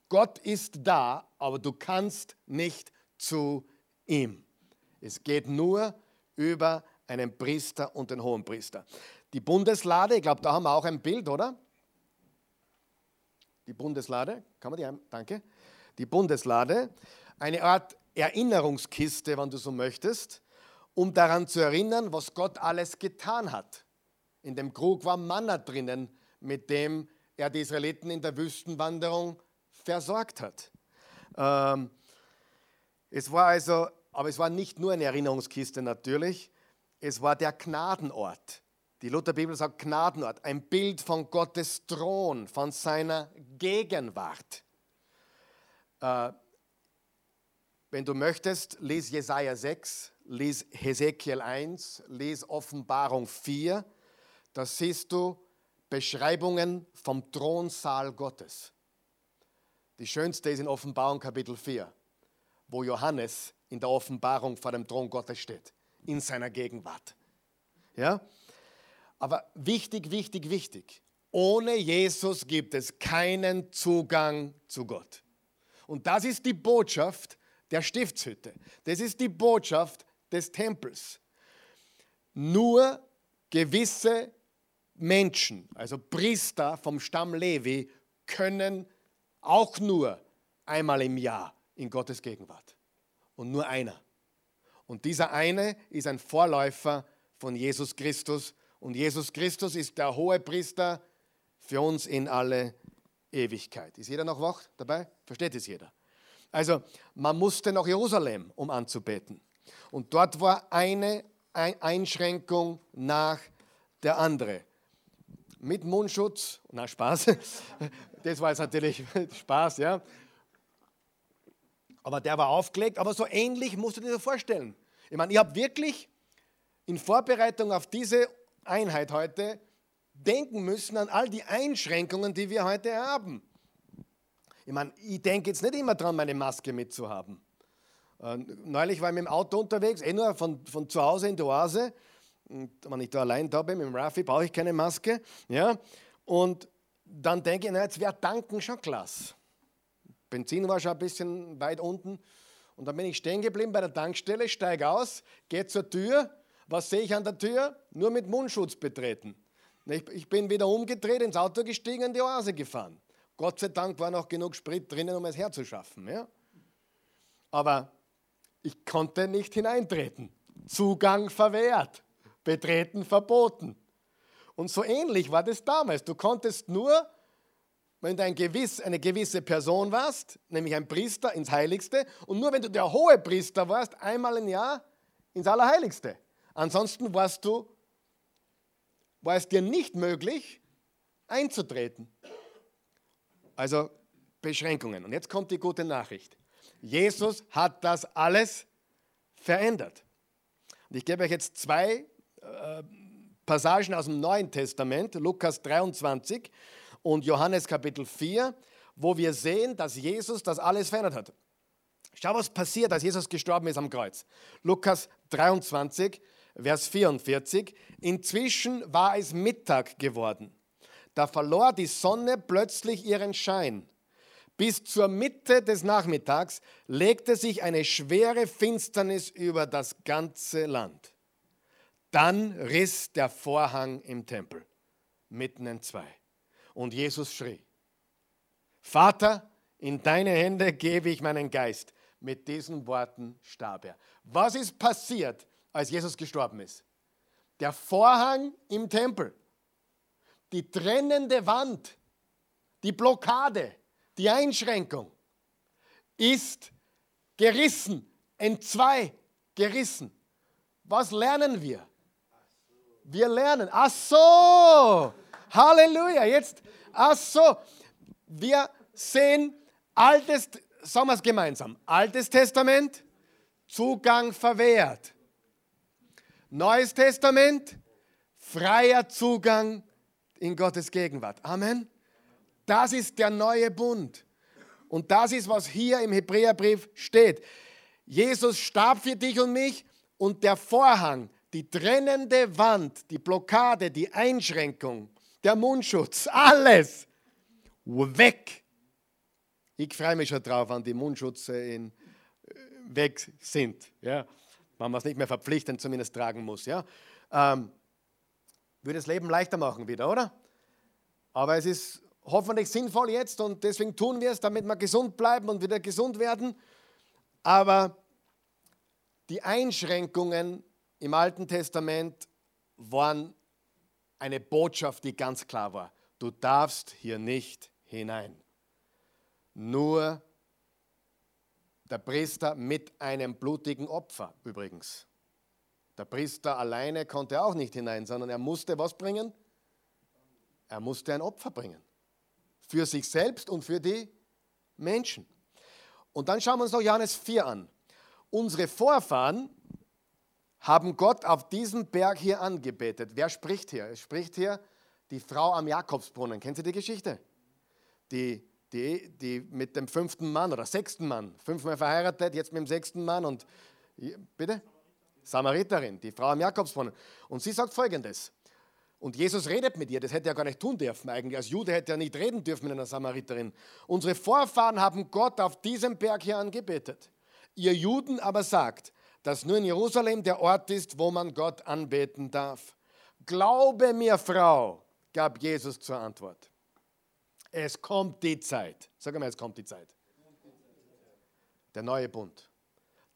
Gott ist da, aber du kannst nicht zu ihm. Es geht nur über einen Priester und den hohen Priester. Die Bundeslade, ich glaube, da haben wir auch ein Bild, oder? Die Bundeslade, kann man die haben? Danke. Die Bundeslade eine Art Erinnerungskiste, wenn du so möchtest, um daran zu erinnern, was Gott alles getan hat. In dem Krug war Manna drinnen, mit dem er die Israeliten in der Wüstenwanderung versorgt hat. Ähm, es war also, aber es war nicht nur eine Erinnerungskiste natürlich, es war der Gnadenort. Die Lutherbibel sagt Gnadenort, ein Bild von Gottes Thron, von seiner Gegenwart. Äh, wenn du möchtest, lies Jesaja 6, lies Hesekiel 1, lies Offenbarung 4. Da siehst du Beschreibungen vom Thronsaal Gottes. Die schönste ist in Offenbarung Kapitel 4, wo Johannes in der Offenbarung vor dem Thron Gottes steht, in seiner Gegenwart. Ja? Aber wichtig, wichtig, wichtig. Ohne Jesus gibt es keinen Zugang zu Gott. Und das ist die Botschaft der Stiftshütte. Das ist die Botschaft des Tempels. Nur gewisse Menschen, also Priester vom Stamm Levi, können auch nur einmal im Jahr in Gottes Gegenwart. Und nur einer. Und dieser eine ist ein Vorläufer von Jesus Christus. Und Jesus Christus ist der hohe Priester für uns in alle Ewigkeit. Ist jeder noch wach dabei? Versteht es jeder? Also, man musste nach Jerusalem, um anzubeten. Und dort war eine Einschränkung nach der andere. Mit Mundschutz, na Spaß, das war jetzt natürlich Spaß, ja. Aber der war aufgelegt, aber so ähnlich musst du dir das vorstellen. Ich meine, ich habe wirklich in Vorbereitung auf diese Einheit heute denken müssen an all die Einschränkungen, die wir heute haben. Ich meine, ich denke jetzt nicht immer daran, meine Maske mitzuhaben. Äh, neulich war ich mit dem Auto unterwegs, eh nur von, von zu Hause in der Oase. Und wenn ich da allein da bin mit dem Raffi, brauche ich keine Maske. Ja? Und dann denke ich, na, jetzt wäre Tanken schon klasse. Benzin war schon ein bisschen weit unten. Und dann bin ich stehen geblieben bei der Tankstelle, steige aus, gehe zur Tür. Was sehe ich an der Tür? Nur mit Mundschutz betreten. Ich bin wieder umgedreht, ins Auto gestiegen in die Oase gefahren. Gott sei Dank war noch genug Sprit drinnen, um es herzuschaffen. Ja? Aber ich konnte nicht hineintreten. Zugang verwehrt, betreten verboten. Und so ähnlich war das damals. Du konntest nur, wenn du ein gewiss, eine gewisse Person warst, nämlich ein Priester ins Heiligste, und nur wenn du der hohe Priester warst, einmal im Jahr ins Allerheiligste. Ansonsten warst du, war es dir nicht möglich, einzutreten. Also Beschränkungen. Und jetzt kommt die gute Nachricht. Jesus hat das alles verändert. Und ich gebe euch jetzt zwei äh, Passagen aus dem Neuen Testament, Lukas 23 und Johannes Kapitel 4, wo wir sehen, dass Jesus das alles verändert hat. Schau, was passiert, als Jesus gestorben ist am Kreuz. Lukas 23, Vers 44. Inzwischen war es Mittag geworden. Da verlor die Sonne plötzlich ihren Schein. Bis zur Mitte des Nachmittags legte sich eine schwere Finsternis über das ganze Land. Dann riss der Vorhang im Tempel mitten in zwei. Und Jesus schrie, Vater, in deine Hände gebe ich meinen Geist. Mit diesen Worten starb er. Was ist passiert, als Jesus gestorben ist? Der Vorhang im Tempel, die trennende Wand, die Blockade, die Einschränkung ist gerissen, entzwei gerissen. Was lernen wir? Wir lernen, ach so, Halleluja, jetzt, ach so, wir sehen altes, sagen wir es gemeinsam, Altes Testament, Zugang verwehrt. Neues Testament, freier Zugang in Gottes Gegenwart. Amen. Das ist der neue Bund. Und das ist, was hier im Hebräerbrief steht. Jesus starb für dich und mich und der Vorhang, die trennende Wand, die Blockade, die Einschränkung, der Mundschutz, alles weg. Ich freue mich schon drauf, wenn die Mundschutze in, äh, weg sind. Ja? Wenn man es nicht mehr verpflichtend zumindest tragen muss. Ja? Ähm, würde das Leben leichter machen wieder, oder? Aber es ist hoffentlich sinnvoll jetzt und deswegen tun wir es, damit wir gesund bleiben und wieder gesund werden. Aber die Einschränkungen im Alten Testament waren eine Botschaft, die ganz klar war. Du darfst hier nicht hinein. Nur der Priester mit einem blutigen Opfer übrigens. Der Priester alleine konnte auch nicht hinein, sondern er musste was bringen? Er musste ein Opfer bringen für sich selbst und für die Menschen. Und dann schauen wir uns noch Johannes 4 an. Unsere Vorfahren haben Gott auf diesem Berg hier angebetet. Wer spricht hier? Es spricht hier die Frau am Jakobsbrunnen. Kennen Sie die Geschichte? Die, die, die mit dem fünften Mann oder sechsten Mann, fünfmal verheiratet, jetzt mit dem sechsten Mann und bitte? Samariterin, die Frau am Jakobsbrunnen. Und sie sagt folgendes. Und Jesus redet mit ihr, das hätte er gar nicht tun dürfen eigentlich. Als Jude hätte er nicht reden dürfen mit einer Samariterin. Unsere Vorfahren haben Gott auf diesem Berg hier angebetet. Ihr Juden aber sagt, dass nur in Jerusalem der Ort ist, wo man Gott anbeten darf. Glaube mir, Frau, gab Jesus zur Antwort. Es kommt die Zeit. Sag mal, es kommt die Zeit. Der neue Bund.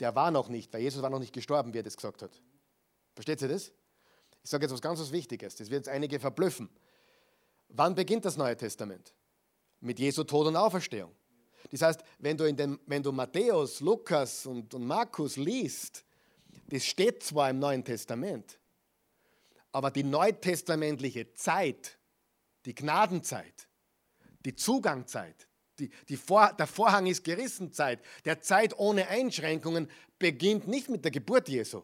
Der war noch nicht, weil Jesus war noch nicht gestorben, wie er das gesagt hat. Versteht ihr das? Ich sage jetzt was ganz was Wichtiges, das wird jetzt einige verblüffen. Wann beginnt das Neue Testament? Mit Jesu Tod und Auferstehung. Das heißt, wenn du, in dem, wenn du Matthäus, Lukas und, und Markus liest, das steht zwar im Neuen Testament, aber die neutestamentliche Zeit, die Gnadenzeit, die Zugangzeit, die, die Vor, der Vorhang ist gerissen Zeit, der Zeit ohne Einschränkungen beginnt nicht mit der Geburt Jesu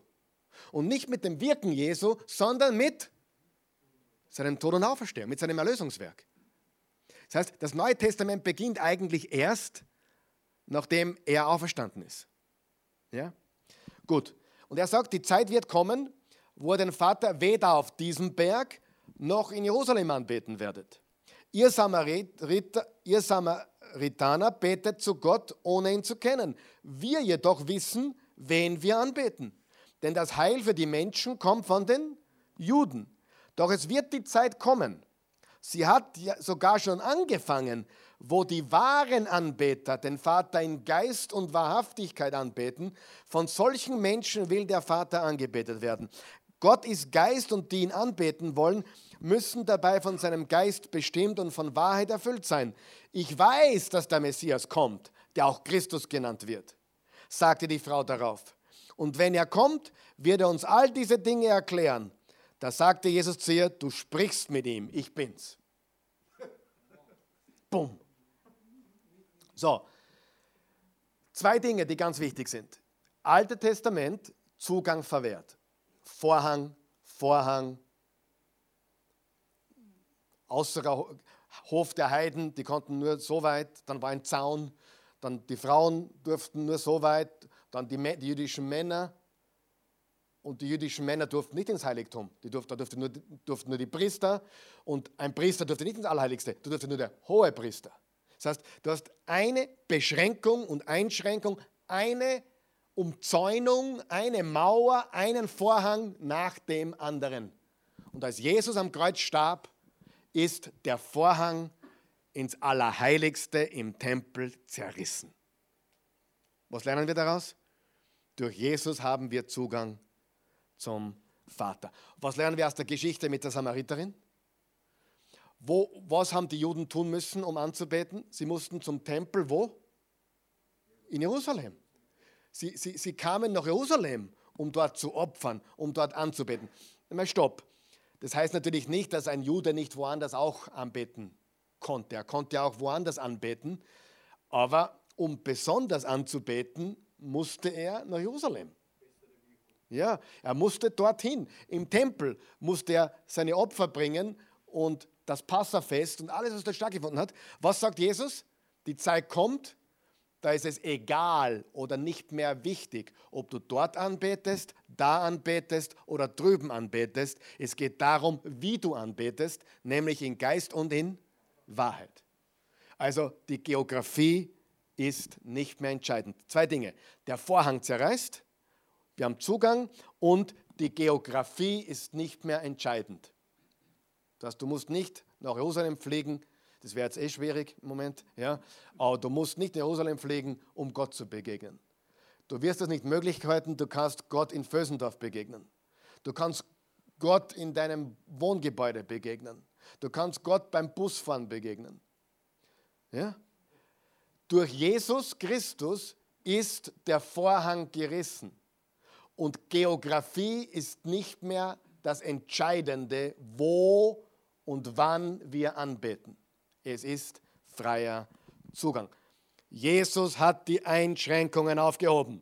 und nicht mit dem Wirken Jesu, sondern mit seinem Tod und Auferstehung, mit seinem Erlösungswerk. Das heißt, das Neue Testament beginnt eigentlich erst, nachdem er auferstanden ist. Ja? Gut. Und er sagt, die Zeit wird kommen, wo ihr den Vater weder auf diesem Berg noch in Jerusalem anbeten werdet. Ihr, Samariter, ihr Samaritaner betet zu Gott, ohne ihn zu kennen. Wir jedoch wissen, wen wir anbeten. Denn das Heil für die Menschen kommt von den Juden. Doch es wird die Zeit kommen. Sie hat sogar schon angefangen, wo die wahren Anbeter den Vater in Geist und Wahrhaftigkeit anbeten. Von solchen Menschen will der Vater angebetet werden. Gott ist Geist und die ihn anbeten wollen, müssen dabei von seinem Geist bestimmt und von Wahrheit erfüllt sein. Ich weiß, dass der Messias kommt, der auch Christus genannt wird, sagte die Frau darauf. Und wenn er kommt, wird er uns all diese Dinge erklären. Da sagte Jesus zu ihr, du sprichst mit ihm, ich bin's. Bumm. So, zwei Dinge, die ganz wichtig sind. Alte Testament, Zugang verwehrt. Vorhang, Vorhang, außerer Hof der Heiden, die konnten nur so weit, dann war ein Zaun, dann die Frauen durften nur so weit, dann die, die jüdischen Männer. Und die jüdischen Männer durften nicht ins Heiligtum. Die durften, da durften nur, durften nur die Priester. Und ein Priester durfte nicht ins Allerheiligste. Da durfte nur der hohe Priester. Das heißt, du hast eine Beschränkung und Einschränkung, eine Umzäunung, eine Mauer, einen Vorhang nach dem anderen. Und als Jesus am Kreuz starb, ist der Vorhang ins Allerheiligste im Tempel zerrissen. Was lernen wir daraus? Durch Jesus haben wir Zugang zum Vater. Was lernen wir aus der Geschichte mit der Samariterin? Wo, was haben die Juden tun müssen, um anzubeten? Sie mussten zum Tempel, wo? In Jerusalem. Sie, sie, sie kamen nach Jerusalem, um dort zu opfern, um dort anzubeten. Mal stopp. Das heißt natürlich nicht, dass ein Jude nicht woanders auch anbeten konnte. Er konnte auch woanders anbeten. Aber um besonders anzubeten, musste er nach Jerusalem. Ja, er musste dorthin. Im Tempel musste er seine Opfer bringen und das Passafest und alles, was dort stattgefunden hat. Was sagt Jesus? Die Zeit kommt, da ist es egal oder nicht mehr wichtig, ob du dort anbetest, da anbetest oder drüben anbetest. Es geht darum, wie du anbetest, nämlich in Geist und in Wahrheit. Also die Geografie ist nicht mehr entscheidend. Zwei Dinge. Der Vorhang zerreißt wir haben Zugang und die Geografie ist nicht mehr entscheidend. Das, du musst nicht nach Jerusalem fliegen, das wäre jetzt eh schwierig im Moment, ja, aber du musst nicht nach Jerusalem fliegen, um Gott zu begegnen. Du wirst das nicht möglich halten, du kannst Gott in Vösendorf begegnen. Du kannst Gott in deinem Wohngebäude begegnen. Du kannst Gott beim Busfahren begegnen. Ja? Durch Jesus Christus ist der Vorhang gerissen. Und Geografie ist nicht mehr das Entscheidende, wo und wann wir anbeten. Es ist freier Zugang. Jesus hat die Einschränkungen aufgehoben.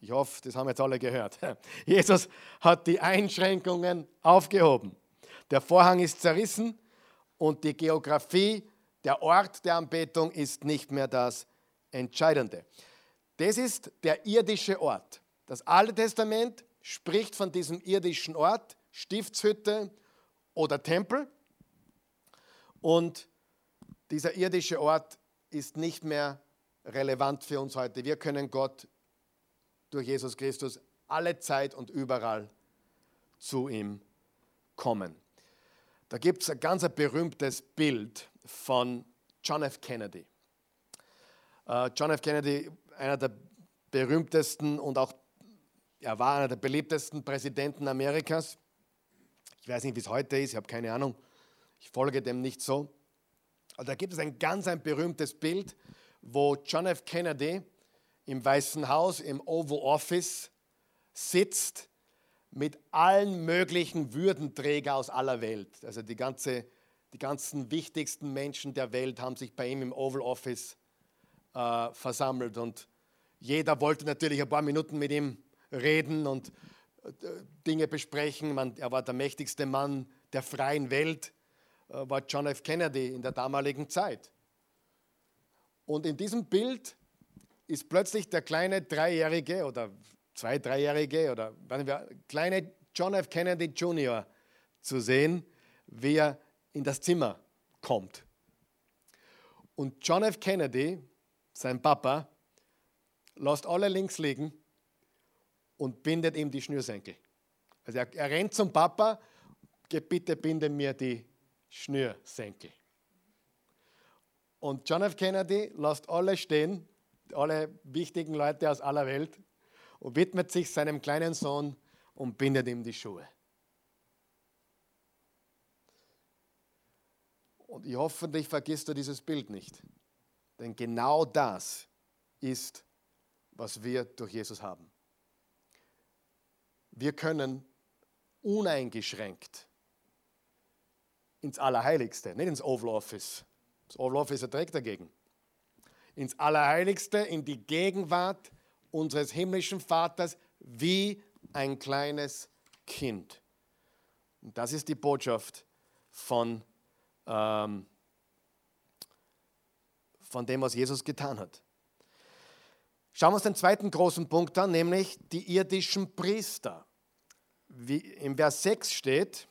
Ich hoffe, das haben jetzt alle gehört. Jesus hat die Einschränkungen aufgehoben. Der Vorhang ist zerrissen und die Geografie, der Ort der Anbetung ist nicht mehr das Entscheidende. Das ist der irdische Ort. Das Alte Testament spricht von diesem irdischen Ort, Stiftshütte oder Tempel. Und dieser irdische Ort ist nicht mehr relevant für uns heute. Wir können Gott durch Jesus Christus alle Zeit und überall zu ihm kommen. Da gibt es ein ganz berühmtes Bild von John F. Kennedy. Uh, John F. Kennedy, einer der berühmtesten und auch er war einer der beliebtesten Präsidenten Amerikas. Ich weiß nicht, wie es heute ist, ich habe keine Ahnung. Ich folge dem nicht so. Aber da gibt es ein ganz ein berühmtes Bild, wo John F. Kennedy im Weißen Haus, im Oval Office sitzt mit allen möglichen Würdenträgern aus aller Welt. Also die, ganze, die ganzen wichtigsten Menschen der Welt haben sich bei ihm im Oval Office äh, versammelt und jeder wollte natürlich ein paar Minuten mit ihm reden und äh, Dinge besprechen. Man, er war der mächtigste Mann der freien Welt, war John F. Kennedy in der damaligen Zeit. Und in diesem Bild ist plötzlich der kleine Dreijährige oder zwei, Dreijährige oder wir, kleine John F. Kennedy Jr. zu sehen, wie er in das Zimmer kommt. Und John F. Kennedy, sein Papa, lässt alle links liegen und bindet ihm die Schnürsenkel. Also er, er rennt zum Papa, bitte binde mir die Schnürsenkel. Und John F. Kennedy lässt alle stehen, alle wichtigen Leute aus aller Welt und widmet sich seinem kleinen Sohn und bindet ihm die Schuhe. Und ich hoffentlich vergisst du dieses Bild nicht. Denn genau das ist, was wir durch Jesus haben. Wir können uneingeschränkt ins Allerheiligste, nicht ins Oval Office. Das Oval Office erträgt dagegen. Ins Allerheiligste, in die Gegenwart unseres himmlischen Vaters wie ein kleines Kind. Und das ist die Botschaft von, ähm, von dem, was Jesus getan hat. Schauen wir uns den zweiten großen Punkt an, nämlich die irdischen Priester. Wie Im Vers 6 steht,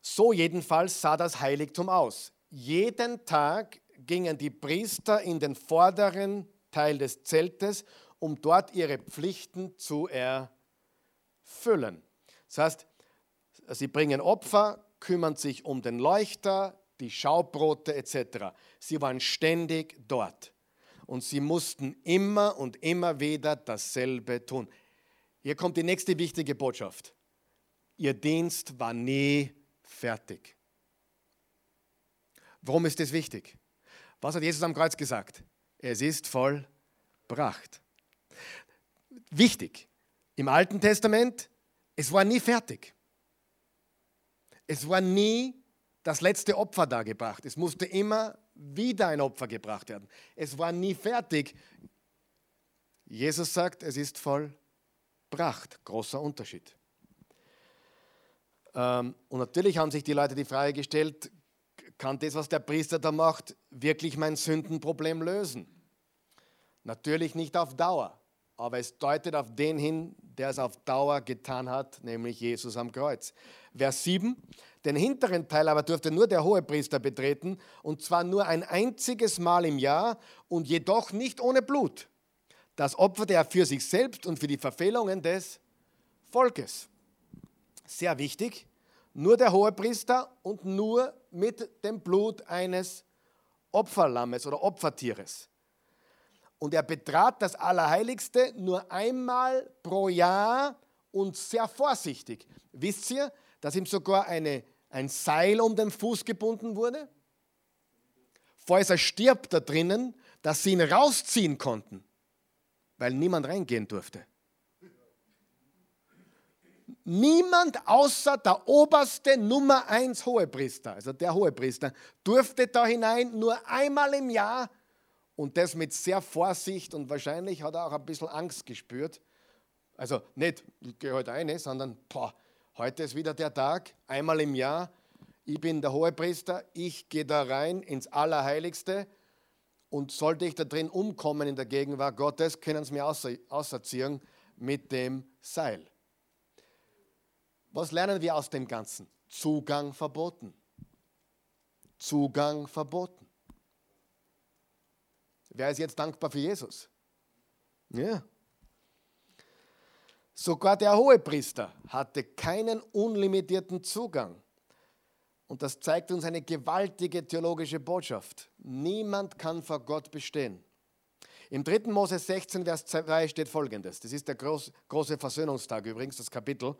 so jedenfalls sah das Heiligtum aus. Jeden Tag gingen die Priester in den vorderen Teil des Zeltes, um dort ihre Pflichten zu erfüllen. Das heißt, sie bringen Opfer, kümmern sich um den Leuchter, die Schaubrote etc. Sie waren ständig dort und sie mussten immer und immer wieder dasselbe tun. Hier kommt die nächste wichtige Botschaft. Ihr Dienst war nie fertig. Warum ist das wichtig? Was hat Jesus am Kreuz gesagt? Es ist vollbracht. Wichtig, im Alten Testament, es war nie fertig. Es war nie das letzte Opfer dargebracht. Es musste immer wieder ein Opfer gebracht werden. Es war nie fertig. Jesus sagt, es ist vollbracht. Großer Unterschied. Ähm, und natürlich haben sich die Leute die Frage gestellt, kann das, was der Priester da macht, wirklich mein Sündenproblem lösen? Natürlich nicht auf Dauer, aber es deutet auf den hin, der es auf Dauer getan hat, nämlich Jesus am Kreuz. Vers 7, den hinteren Teil aber durfte nur der Hohepriester betreten, und zwar nur ein einziges Mal im Jahr und jedoch nicht ohne Blut. Das opferte er für sich selbst und für die Verfehlungen des Volkes. Sehr wichtig, nur der Hohepriester und nur mit dem Blut eines Opferlammes oder Opfertieres. Und er betrat das Allerheiligste nur einmal pro Jahr und sehr vorsichtig. Wisst ihr, dass ihm sogar eine, ein Seil um den Fuß gebunden wurde? Falls er stirbt da drinnen, dass sie ihn rausziehen konnten, weil niemand reingehen durfte. Niemand außer der oberste Nummer 1 Hohepriester, also der Hohepriester, durfte da hinein nur einmal im Jahr und das mit sehr Vorsicht und wahrscheinlich hat er auch ein bisschen Angst gespürt. Also nicht, ich gehe heute eine, sondern boah, heute ist wieder der Tag, einmal im Jahr. Ich bin der Hohepriester, ich gehe da rein ins Allerheiligste und sollte ich da drin umkommen in der Gegenwart Gottes, können sie mir außer, außerziehen mit dem Seil. Was lernen wir aus dem Ganzen? Zugang verboten. Zugang verboten. Wer ist jetzt dankbar für Jesus? Ja. Sogar der Hohepriester hatte keinen unlimitierten Zugang. Und das zeigt uns eine gewaltige theologische Botschaft. Niemand kann vor Gott bestehen. Im 3. Mose 16, Vers 2 steht folgendes. Das ist der große Versöhnungstag übrigens, das Kapitel.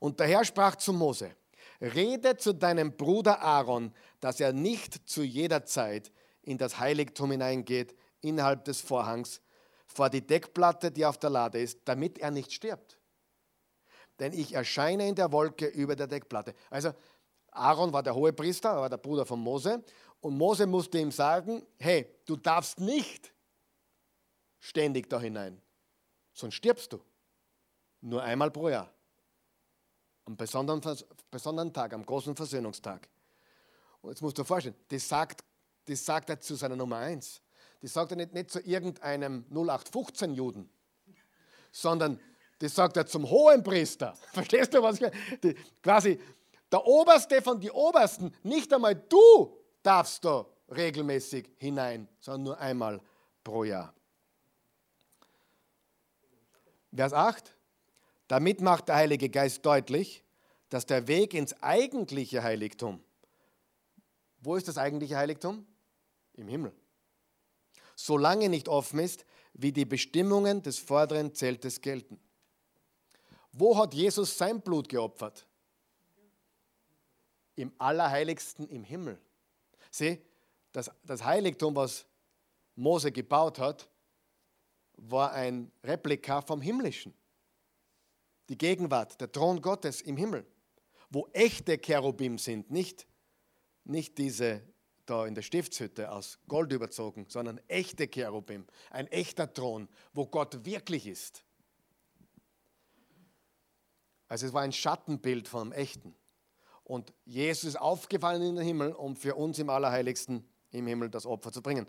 Und der Herr sprach zu Mose, rede zu deinem Bruder Aaron, dass er nicht zu jeder Zeit in das Heiligtum hineingeht, innerhalb des Vorhangs, vor die Deckplatte, die auf der Lade ist, damit er nicht stirbt. Denn ich erscheine in der Wolke über der Deckplatte. Also Aaron war der hohe Priester, war der Bruder von Mose. Und Mose musste ihm sagen, hey, du darfst nicht ständig da hinein, sonst stirbst du. Nur einmal pro Jahr. Am besonderen, besonderen Tag, am großen Versöhnungstag. Und jetzt musst du dir vorstellen, das sagt, das sagt er zu seiner Nummer 1. Das sagt er nicht, nicht zu irgendeinem 0815 Juden, sondern das sagt er zum hohen Priester. Verstehst du, was ich meine? Quasi der Oberste von den Obersten, nicht einmal du darfst da regelmäßig hinein, sondern nur einmal pro Jahr. Vers 8. Damit macht der Heilige Geist deutlich, dass der Weg ins eigentliche Heiligtum, wo ist das eigentliche Heiligtum? Im Himmel. Solange nicht offen ist, wie die Bestimmungen des vorderen Zeltes gelten. Wo hat Jesus sein Blut geopfert? im Allerheiligsten im Himmel. Sieh, das, das Heiligtum, was Mose gebaut hat, war ein Replika vom Himmlischen. Die Gegenwart, der Thron Gottes im Himmel, wo echte Cherubim sind, nicht, nicht diese da in der Stiftshütte aus Gold überzogen, sondern echte Cherubim, ein echter Thron, wo Gott wirklich ist. Also es war ein Schattenbild vom Echten. Und Jesus ist aufgefallen in den Himmel, um für uns im Allerheiligsten im Himmel das Opfer zu bringen.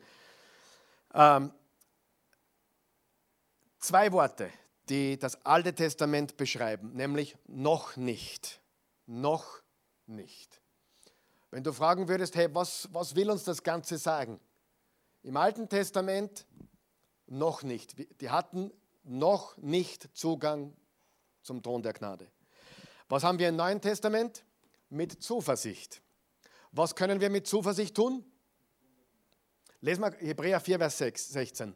Ähm, zwei Worte, die das Alte Testament beschreiben, nämlich noch nicht. Noch nicht. Wenn du fragen würdest, hey, was, was will uns das Ganze sagen? Im Alten Testament noch nicht. Die hatten noch nicht Zugang zum Thron der Gnade. Was haben wir im Neuen Testament? mit Zuversicht. Was können wir mit Zuversicht tun? Lesen wir Hebräer 4, Vers 6, 16.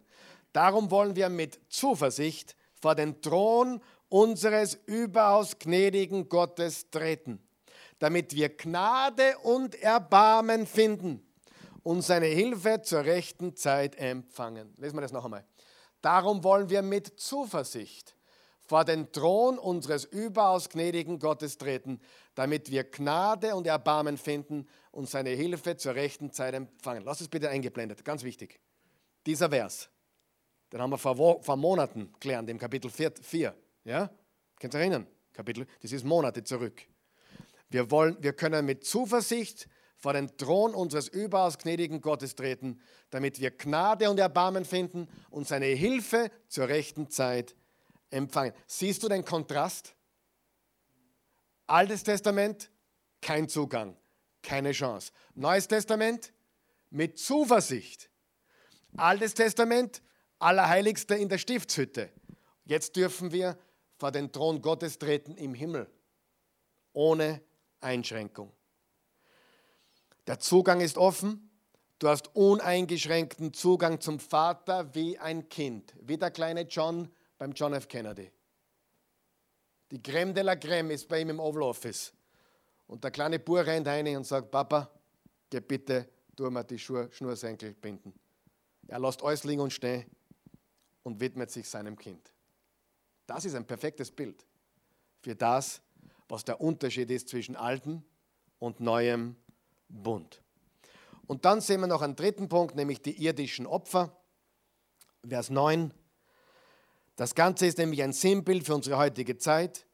Darum wollen wir mit Zuversicht vor den Thron unseres überaus gnädigen Gottes treten, damit wir Gnade und Erbarmen finden und seine Hilfe zur rechten Zeit empfangen. Lesen wir das noch einmal. Darum wollen wir mit Zuversicht vor den Thron unseres überaus gnädigen Gottes treten, damit wir Gnade und Erbarmen finden und seine Hilfe zur rechten Zeit empfangen. Lass es bitte eingeblendet, ganz wichtig. Dieser Vers, den haben wir vor, vor Monaten gelernt, im Kapitel 4. 4 ja? Könnt ihr erinnern? Kapitel, das ist Monate zurück. Wir, wollen, wir können mit Zuversicht vor den Thron unseres überaus gnädigen Gottes treten, damit wir Gnade und Erbarmen finden und seine Hilfe zur rechten Zeit empfangen empfangen. Siehst du den Kontrast? Altes Testament, kein Zugang, keine Chance. Neues Testament, mit Zuversicht. Altes Testament, Allerheiligster in der Stiftshütte. Jetzt dürfen wir vor den Thron Gottes treten im Himmel, ohne Einschränkung. Der Zugang ist offen. Du hast uneingeschränkten Zugang zum Vater wie ein Kind, wie der kleine John beim John F. Kennedy. Die Creme de la Creme ist bei ihm im Oval Office. Und der kleine Bur rennt rein und sagt, Papa, geh bitte, tu mir die Schnursenkel binden. Er lässt alles liegen und stehen und widmet sich seinem Kind. Das ist ein perfektes Bild für das, was der Unterschied ist zwischen altem und neuem Bund. Und dann sehen wir noch einen dritten Punkt, nämlich die irdischen Opfer. Vers 9. Das Ganze ist nämlich ein Sinnbild für unsere heutige Zeit.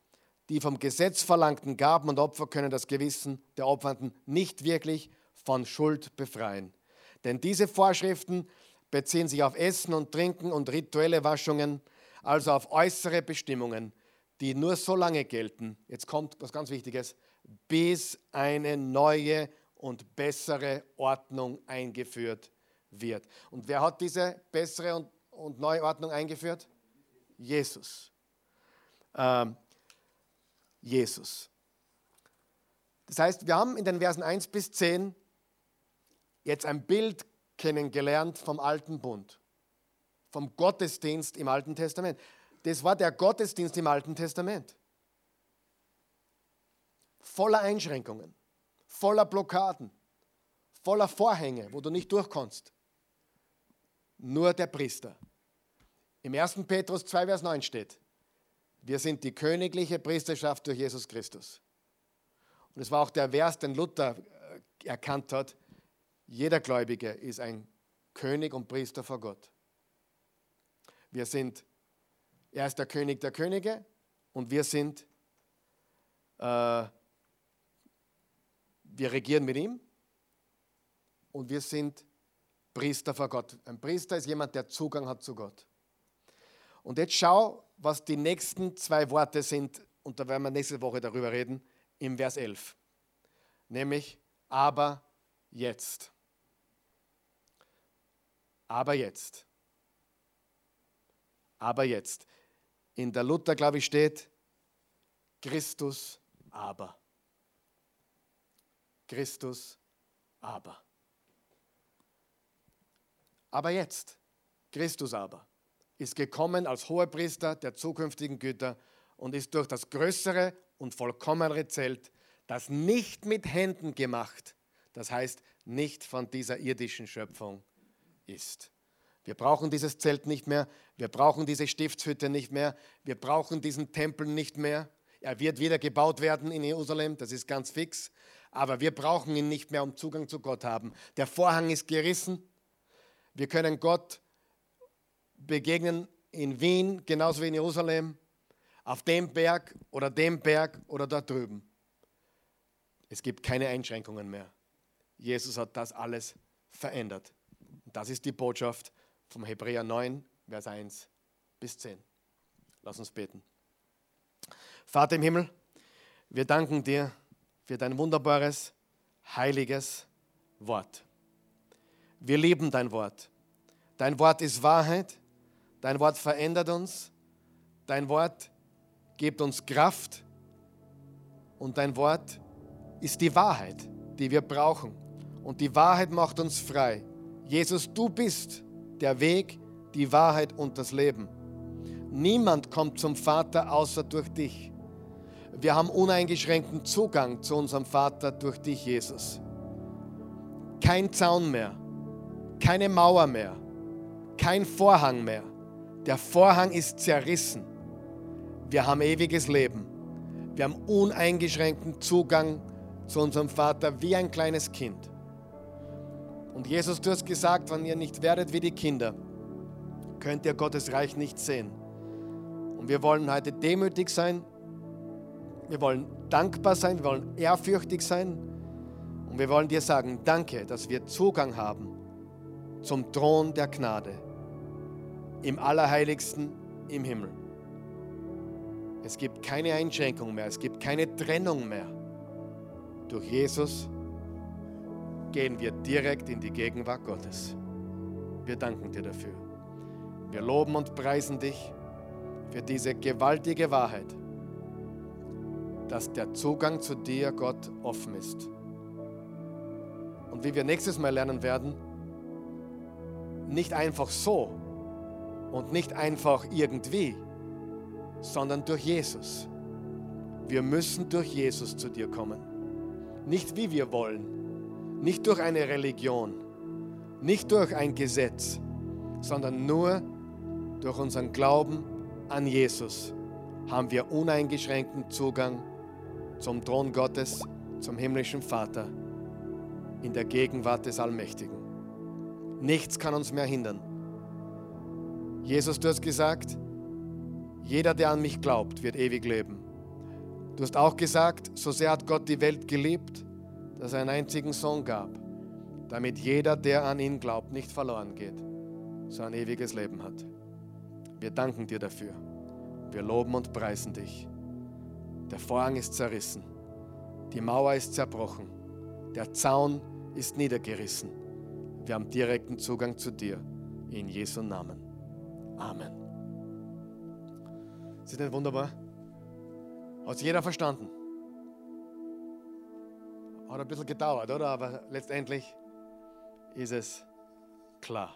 Die vom Gesetz verlangten Gaben und Opfer können das Gewissen der Opfernden nicht wirklich von Schuld befreien. Denn diese Vorschriften beziehen sich auf Essen und Trinken und rituelle Waschungen, also auf äußere Bestimmungen, die nur so lange gelten, jetzt kommt was ganz Wichtiges, bis eine neue und bessere Ordnung eingeführt wird. Und wer hat diese bessere und, und neue Ordnung eingeführt? Jesus. Ähm, Jesus. Das heißt, wir haben in den Versen 1 bis 10 jetzt ein Bild kennengelernt vom alten Bund, vom Gottesdienst im Alten Testament. Das war der Gottesdienst im Alten Testament. Voller Einschränkungen, voller Blockaden, voller Vorhänge, wo du nicht durchkommst. Nur der Priester. Im 1. Petrus 2, Vers 9 steht, wir sind die königliche Priesterschaft durch Jesus Christus. Und es war auch der Vers, den Luther äh, erkannt hat, jeder Gläubige ist ein König und Priester vor Gott. Wir sind, er ist der König der Könige und wir sind, äh, wir regieren mit ihm und wir sind Priester vor Gott. Ein Priester ist jemand, der Zugang hat zu Gott. Und jetzt schau, was die nächsten zwei Worte sind, und da werden wir nächste Woche darüber reden, im Vers 11. Nämlich, aber jetzt. Aber jetzt. Aber jetzt. In der Luther, glaube ich, steht Christus aber. Christus aber. Aber jetzt. Christus aber ist gekommen als Hohepriester der zukünftigen Güter und ist durch das größere und vollkommenere Zelt, das nicht mit Händen gemacht, das heißt nicht von dieser irdischen Schöpfung ist. Wir brauchen dieses Zelt nicht mehr, wir brauchen diese Stiftshütte nicht mehr, wir brauchen diesen Tempel nicht mehr. Er wird wieder gebaut werden in Jerusalem, das ist ganz fix, aber wir brauchen ihn nicht mehr, um Zugang zu Gott haben. Der Vorhang ist gerissen. Wir können Gott begegnen in Wien genauso wie in Jerusalem, auf dem Berg oder dem Berg oder dort drüben. Es gibt keine Einschränkungen mehr. Jesus hat das alles verändert. Das ist die Botschaft vom Hebräer 9, Vers 1 bis 10. Lass uns beten. Vater im Himmel, wir danken dir für dein wunderbares, heiliges Wort. Wir lieben dein Wort. Dein Wort ist Wahrheit Dein Wort verändert uns. Dein Wort gibt uns Kraft. Und dein Wort ist die Wahrheit, die wir brauchen. Und die Wahrheit macht uns frei. Jesus, du bist der Weg, die Wahrheit und das Leben. Niemand kommt zum Vater außer durch dich. Wir haben uneingeschränkten Zugang zu unserem Vater durch dich, Jesus. Kein Zaun mehr, keine Mauer mehr, kein Vorhang mehr. Der Vorhang ist zerrissen. Wir haben ewiges Leben. Wir haben uneingeschränkten Zugang zu unserem Vater wie ein kleines Kind. Und Jesus, du hast gesagt, wenn ihr nicht werdet wie die Kinder, könnt ihr Gottes Reich nicht sehen. Und wir wollen heute demütig sein. Wir wollen dankbar sein. Wir wollen ehrfürchtig sein. Und wir wollen dir sagen, danke, dass wir Zugang haben zum Thron der Gnade im Allerheiligsten im Himmel. Es gibt keine Einschränkung mehr, es gibt keine Trennung mehr. Durch Jesus gehen wir direkt in die Gegenwart Gottes. Wir danken dir dafür. Wir loben und preisen dich für diese gewaltige Wahrheit, dass der Zugang zu dir, Gott, offen ist. Und wie wir nächstes Mal lernen werden, nicht einfach so, und nicht einfach irgendwie, sondern durch Jesus. Wir müssen durch Jesus zu dir kommen. Nicht wie wir wollen, nicht durch eine Religion, nicht durch ein Gesetz, sondern nur durch unseren Glauben an Jesus haben wir uneingeschränkten Zugang zum Thron Gottes, zum himmlischen Vater, in der Gegenwart des Allmächtigen. Nichts kann uns mehr hindern Jesus, du hast gesagt, jeder, der an mich glaubt, wird ewig leben. Du hast auch gesagt, so sehr hat Gott die Welt geliebt, dass er einen einzigen Sohn gab, damit jeder, der an ihn glaubt, nicht verloren geht, sondern ein ewiges Leben hat. Wir danken dir dafür. Wir loben und preisen dich. Der Vorhang ist zerrissen. Die Mauer ist zerbrochen. Der Zaun ist niedergerissen. Wir haben direkten Zugang zu dir. In Jesu Namen. Amen. Ist das wunderbar? Hat jeder verstanden? Hat ein bisschen gedauert, oder? Aber letztendlich ist es klar.